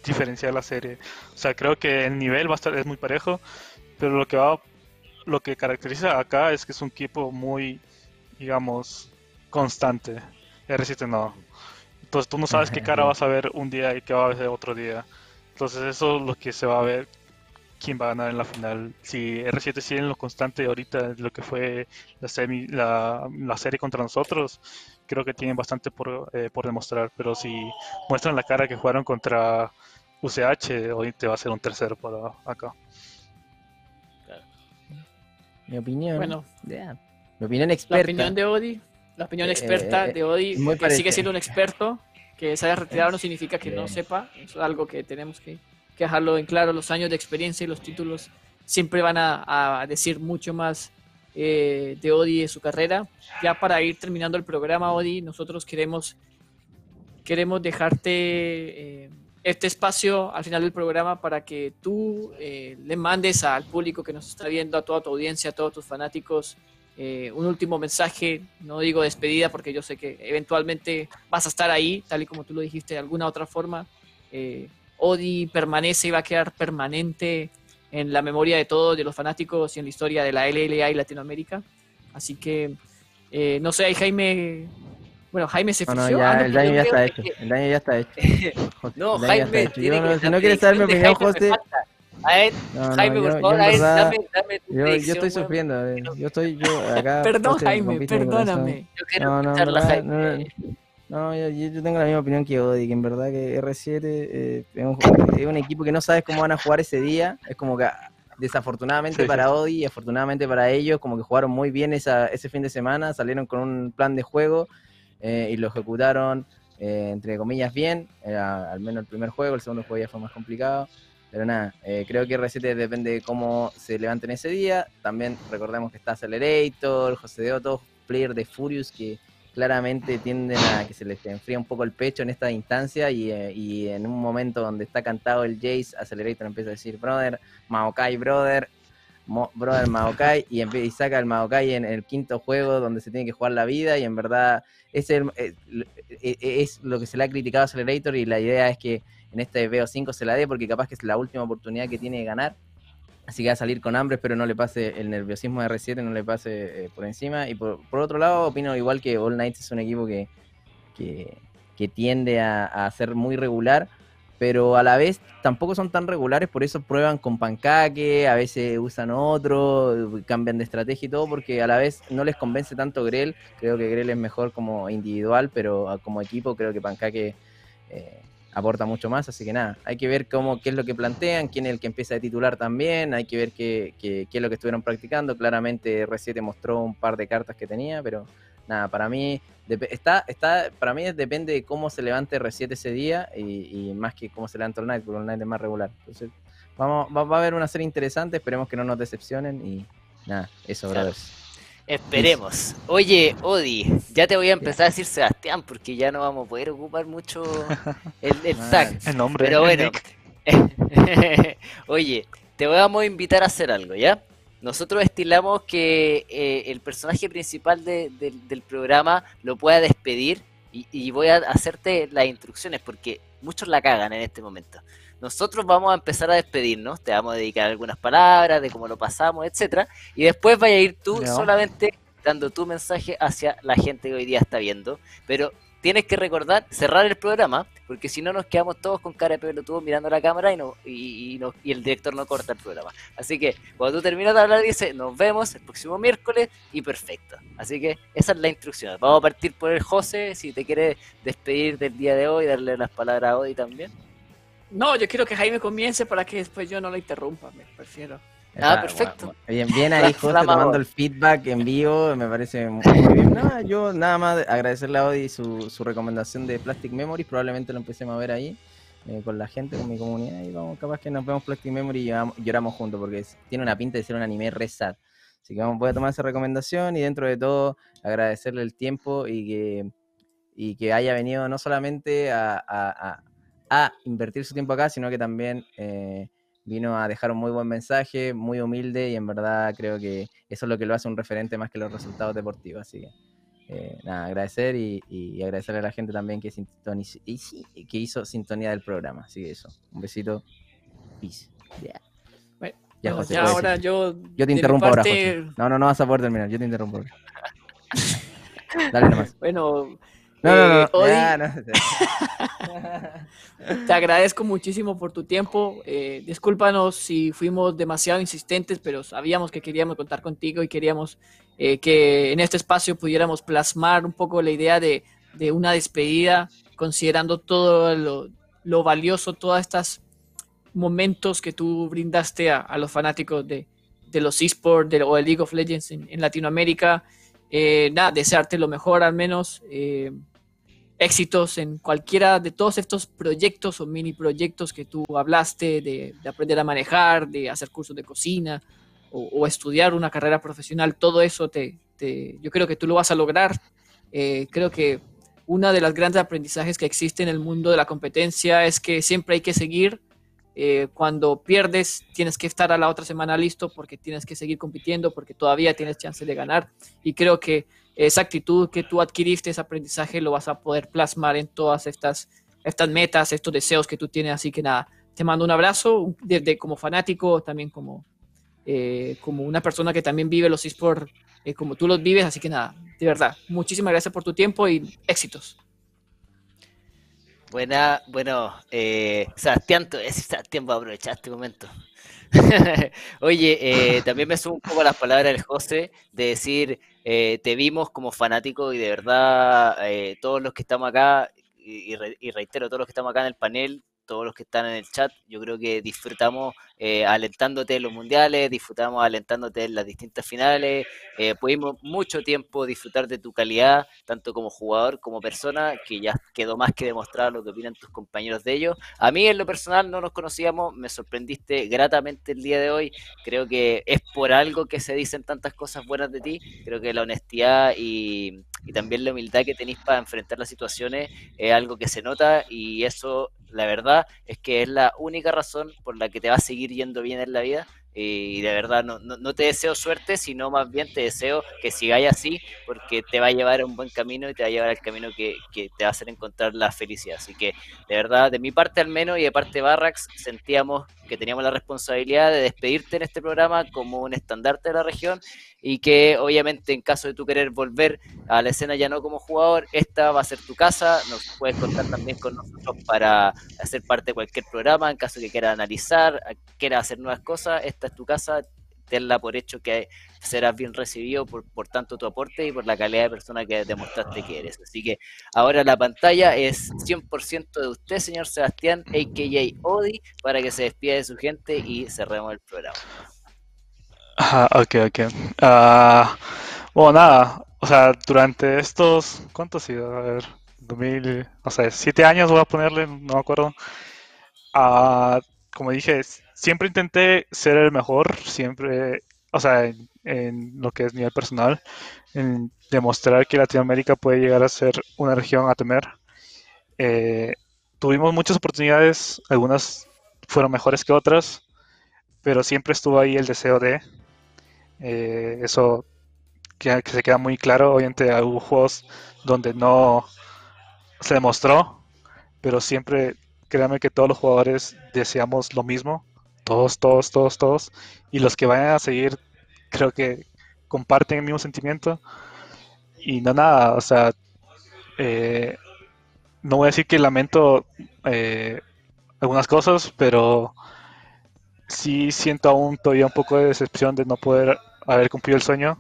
diferenciar la serie. O sea, creo que el nivel va a estar es muy parejo, pero lo que va lo que caracteriza acá es que es un equipo muy digamos constante. R7 no. Entonces tú no sabes qué cara vas a ver un día y qué va a ver otro día. Entonces eso es lo que se va a ver quién va a ganar en la final. Si R7 sigue en lo constante ahorita, lo que fue la, semi, la, la serie contra nosotros, creo que tienen bastante por, eh, por demostrar. Pero si muestran la cara que jugaron contra UCH, hoy te va a ser un tercero para acá. Mi opinión. Bueno. ya. Mi opinión La experta. opinión de Odi, la opinión Eh, experta eh, de Odi, muy que sigue siendo un experto, que se haya retirado no significa que no Bien. sepa, eso es algo que tenemos que, que dejarlo en claro, los años de experiencia y los títulos siempre van a, a decir mucho más eh, de Odi de su carrera. Ya para ir terminando el programa, Odi, nosotros queremos, queremos dejarte eh, este espacio al final del programa para que tú eh, le mandes al público que nos está viendo, a toda tu audiencia, a todos tus fanáticos, un último mensaje, no digo despedida porque yo sé que eventualmente vas a estar ahí, tal y como tú lo dijiste de alguna otra forma. Odi permanece y va a quedar permanente en la memoria de todos, de los fanáticos y en la historia de la LLA y Latinoamérica. Así que, eh, no sé, Jaime... Bueno, Jaime se No, ya, Ah, no, el daño ya está que- hecho. El daño ya está hecho. <laughs> No, Jaime, tiene Yo que- si no quieres saber mi opinión, José. A ver, No, no, Jaime, yo- por favor, a ver, dame, dame tu Yo, yo estoy sufriendo, a ver, yo estoy yo acá. <laughs> Perdón, José, Jaime, perdóname. Yo quiero No, no, Jaime. No, yo, yo- tengo la misma opinión que Odi, que en verdad que R7 eh, es, un, es un equipo que no sabes cómo van a jugar ese día. Es como que a, desafortunadamente para Odi y afortunadamente para ellos, como que jugaron muy bien esa, ese fin de semana, salieron con un plan de juego eh, y lo ejecutaron, eh, entre comillas, bien. Era al menos el primer juego, el segundo juego ya fue más complicado. Pero nada, eh, creo que R7 depende de cómo se levanten ese día. También recordemos que está Accelerator, José de Otto, player de Furious, que claramente tienden a que se les enfría un poco el pecho en esta instancia y, eh, y en un momento donde está cantado el Jace, Accelerator empieza a decir, brother, Maokai, brother, brother Maokai, y saca el Maokai en el quinto juego donde se tiene que jugar la vida y en verdad es, el- eh, eh, es lo que se le ha criticado a Accelerator y la idea es que en este BO5 se la dé porque capaz que es la última oportunidad que tiene de ganar. Así que va a salir con hambre, pero no le pase el nerviosismo de R7, no le pase eh, por encima. Y por, por otro lado, opino igual que All Knights es un equipo que, que, tiende a, a ser muy regular, pero a la vez tampoco son tan regulares, por eso prueban con pancaque, a veces usan otro, cambian de estrategia y todo, porque a la vez no les convence tanto Grell. Creo que Grell es mejor como individual, pero como equipo creo que pancaque eh, aporta mucho más, así que nada, hay que ver cómo, qué es lo que plantean, quién es el que empieza de titular también, hay que ver qué, qué- qué es lo que estuvieron practicando, claramente R7 mostró un par de cartas que tenía, pero nada, para mí está, está, para mí depende de cómo se levante R7 ese día y, y más que cómo se levanta el Knight, porque el Knight es más regular. Entonces, vamos, va, va a haber una serie interesante, esperemos que no nos decepcionen y nada, eso, Claro. brothers. Esperemos. Oye, Odi, ya te voy a empezar a decir Sebastián porque ya no vamos a poder ocupar mucho el, el <laughs> tag. El nombre, Pero bueno. <laughs> Oye, te vamos a invitar a hacer algo, ¿ya? Nosotros estilamos que eh, el personaje principal de- del- del programa lo pueda despedir y, y voy a hacerte las instrucciones porque muchos la cagan en este momento. Nosotros vamos a empezar a despedirnos, te vamos a dedicar algunas palabras de cómo lo pasamos, etcétera, y después vaya a ir tú solamente dando tu mensaje hacia la gente que hoy día está viendo, pero tienes que recordar cerrar el programa, porque si no nos quedamos todos con cara de pelotudo mirando la cámara y, no, y, y no- y el director no corta el programa. Así que cuando tú terminas de hablar dice, nos vemos el próximo miércoles y perfecto. Así que esa es la instrucción. Vamos a partir por el José, si te quieres despedir del día de hoy, darle las palabras a Odi también. No, yo quiero que Jaime comience para que después yo no lo interrumpa, me prefiero. Ah, Está, perfecto. bueno, Bien, bien ahí, <laughs> José, tomando el feedback en vivo, me parece muy <laughs> bien. Nada, yo nada más agradecerle a Odi su, su recomendación de Plastic Memories, probablemente lo empecemos a ver ahí eh, con la gente, con mi comunidad, y vamos, capaz que nos vemos Plastic Memory y lloramos, lloramos juntos, porque es- tiene una pinta de ser un anime re sad. Así que vamos, voy a tomar esa recomendación y dentro de todo agradecerle el tiempo y que, y que haya venido no solamente a, a- a- a invertir su tiempo acá, sino que también... eh, vino a dejar un muy buen mensaje, muy humilde y en verdad creo que eso es lo que lo hace un referente más que los resultados deportivos. Así que eh, nada, agradecer y, y agradecerle a la gente también que, sintoniz- y que hizo sintonía del programa. Así que eso, un besito. Peace. Yeah. Bueno, Ya, José, ya ahora decir. yo. Yo te interrumpo ahora, parte- José. No, no, no vas a poder terminar, yo te interrumpo. ahora. <laughs> Dale nomás. Bueno, No, no, no, eh, Odi, ya, <laughs> no. te agradezco muchísimo por tu tiempo. Eh, discúlpanos si fuimos demasiado insistentes, pero sabíamos que queríamos contar contigo y queríamos eh, que en este espacio pudiéramos plasmar un poco la idea de, de una despedida, considerando todo lo, lo valioso, todos estos momentos que tú brindaste a, a los fanáticos de, de los esports de- o de League of Legends en, en Latinoamérica. Eh, nada, desearte lo mejor al menos. eh, éxitos en cualquiera de todos estos proyectos o mini proyectos que tú hablaste, de, de aprender a manejar, de hacer cursos de cocina o, estudiar una carrera profesional, todo eso te, te- yo creo que tú lo vas a lograr. Eh, creo que una de las grandes aprendizajes que existe en el mundo de la competencia es que siempre hay que seguir. eh, cuando pierdes, tienes que estar a la otra semana listo porque tienes que seguir compitiendo, porque todavía tienes chance de ganar. Y creo que esa actitud que tú adquiriste, ese aprendizaje, lo vas a poder plasmar en todas estas, estas metas, estos deseos que tú tienes. Así que nada, te mando un abrazo desde como fanático, también como, eh, como una persona que también vive los esports eh, como tú los vives. Así que nada, de verdad, muchísimas gracias por tu tiempo y éxitos. Buena, bueno, eh, Sebastián, decir, Sebastián, voy a aprovechar este momento. <laughs> Oye, eh, también me sumo un poco a las palabras del José de decir, eh, te vimos como fanático y de verdad eh, todos los que estamos acá, y, y reitero, todos los que estamos acá en el panel, todos los que están en el chat. Yo creo que disfrutamos eh, alentándote en los mundiales, disfrutamos alentándote en las distintas finales. Eh, pudimos mucho tiempo disfrutar de tu calidad, tanto como jugador como persona, que ya quedó más que demostrado lo que opinan tus compañeros de ellos. A mí en lo personal no nos conocíamos, me sorprendiste gratamente el día de hoy. Creo que es por algo que se dicen tantas cosas buenas de ti. Creo que la honestidad y, y también la humildad que tenéis para enfrentar las situaciones es algo que se nota y eso la verdad es que es la única razón por la que te va a seguir yendo bien en la vida. Y de verdad no, no, te deseo suerte, sino más bien te deseo que sigáis así, porque te va a llevar a un buen camino y te va a llevar al camino que, que, te va a hacer encontrar la felicidad. Así que, de verdad, de mi parte al menos y de parte de Barrax, sentíamos que teníamos la responsabilidad de despedirte en este programa como un estandarte de la región y que obviamente en caso de tú querer volver a la escena ya no como jugador, esta va a ser tu casa, nos puedes contar también con nosotros para hacer parte de cualquier programa, en caso que quieras analizar, quieras hacer nuevas cosas, esta es tu casa, tenla por hecho que serás bien recibido por, por tanto tu aporte y por la calidad de persona que demostraste que eres. Así que ahora la pantalla es 100% de usted, señor Sebastián, a.k.a. Odi, para que se despida de su gente y cerremos el programa. Ajá, ok, ok. Ah, bueno, nada, o sea, durante estos, ¿cuánto ha sido? A ver, 2000, o sea, siete años voy a ponerle, no me acuerdo. Ah, como dije, siempre intenté ser el mejor, siempre, o sea, en, lo que es nivel personal, en demostrar que Latinoamérica puede llegar a ser una región a temer. Eh, tuvimos muchas oportunidades, algunas fueron mejores que otras, pero siempre estuvo ahí el deseo de eh, eso que, se queda muy claro. Obviamente hubo juegos donde no se demostró, pero siempre créanme que todos los jugadores deseamos lo mismo. Todos, todos, todos, todos. Y los que vayan a seguir, creo que comparten el mismo sentimiento. Y no nada, o sea, eh, no voy a decir que lamento eh, algunas cosas, pero sí siento aún todavía un poco de decepción de no poder haber cumplido el sueño.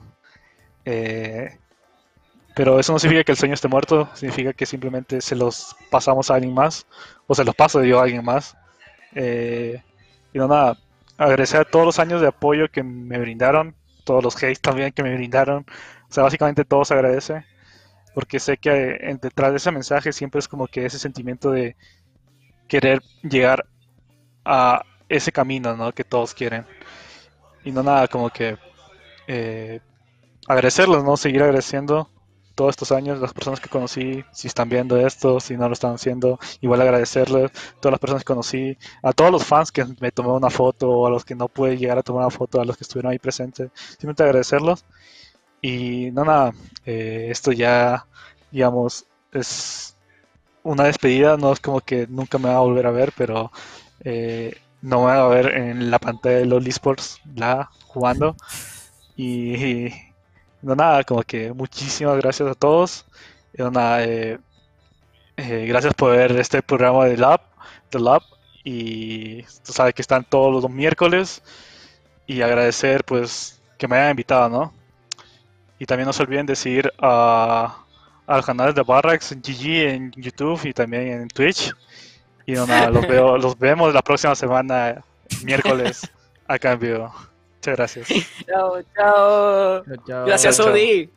Eh, pero eso no significa que el sueño esté muerto, significa que simplemente se los pasamos a alguien más, o se los paso yo a alguien más. Eh, y no nada, agradecer a todos los años de apoyo que me brindaron, todos los hates también que me brindaron. O sea, básicamente todo se agradece, porque sé que eh, detrás de ese mensaje siempre es como que ese sentimiento de querer llegar a ese camino, ¿no? Que todos quieren. Y no nada, como que eh, agradecerlos, ¿no? Seguir agradeciendo todos estos años, las personas que conocí, si están viendo esto, si no lo están haciendo, igual agradecerles, todas las personas que conocí, a todos los fans que me tomé una foto, a los que no pude llegar a tomar una foto, a los que estuvieron ahí presentes, simplemente agradecerlos. Y no, nada, eh, esto ya, digamos, es una despedida, no es como que nunca me va a volver a ver, pero eh, no me va a ver en la pantalla de los esports, la jugando. Y, no nada, como que muchísimas gracias a todos. Y nada, eh, eh, gracias por ver este programa de Lab, de Lab. Y tú sabes que están todos los miércoles. Y agradecer pues que me hayan invitado, ¿no? Y también no se olviden de seguir a, al canal de Barracks GG en YouTube y también en Twitch. Y no, nada, los, veo, <laughs> los vemos la próxima semana, miércoles, a cambio. Muchas gracias. <laughs> Chao, chao. chao. Gracias, Chao, chao. Odi.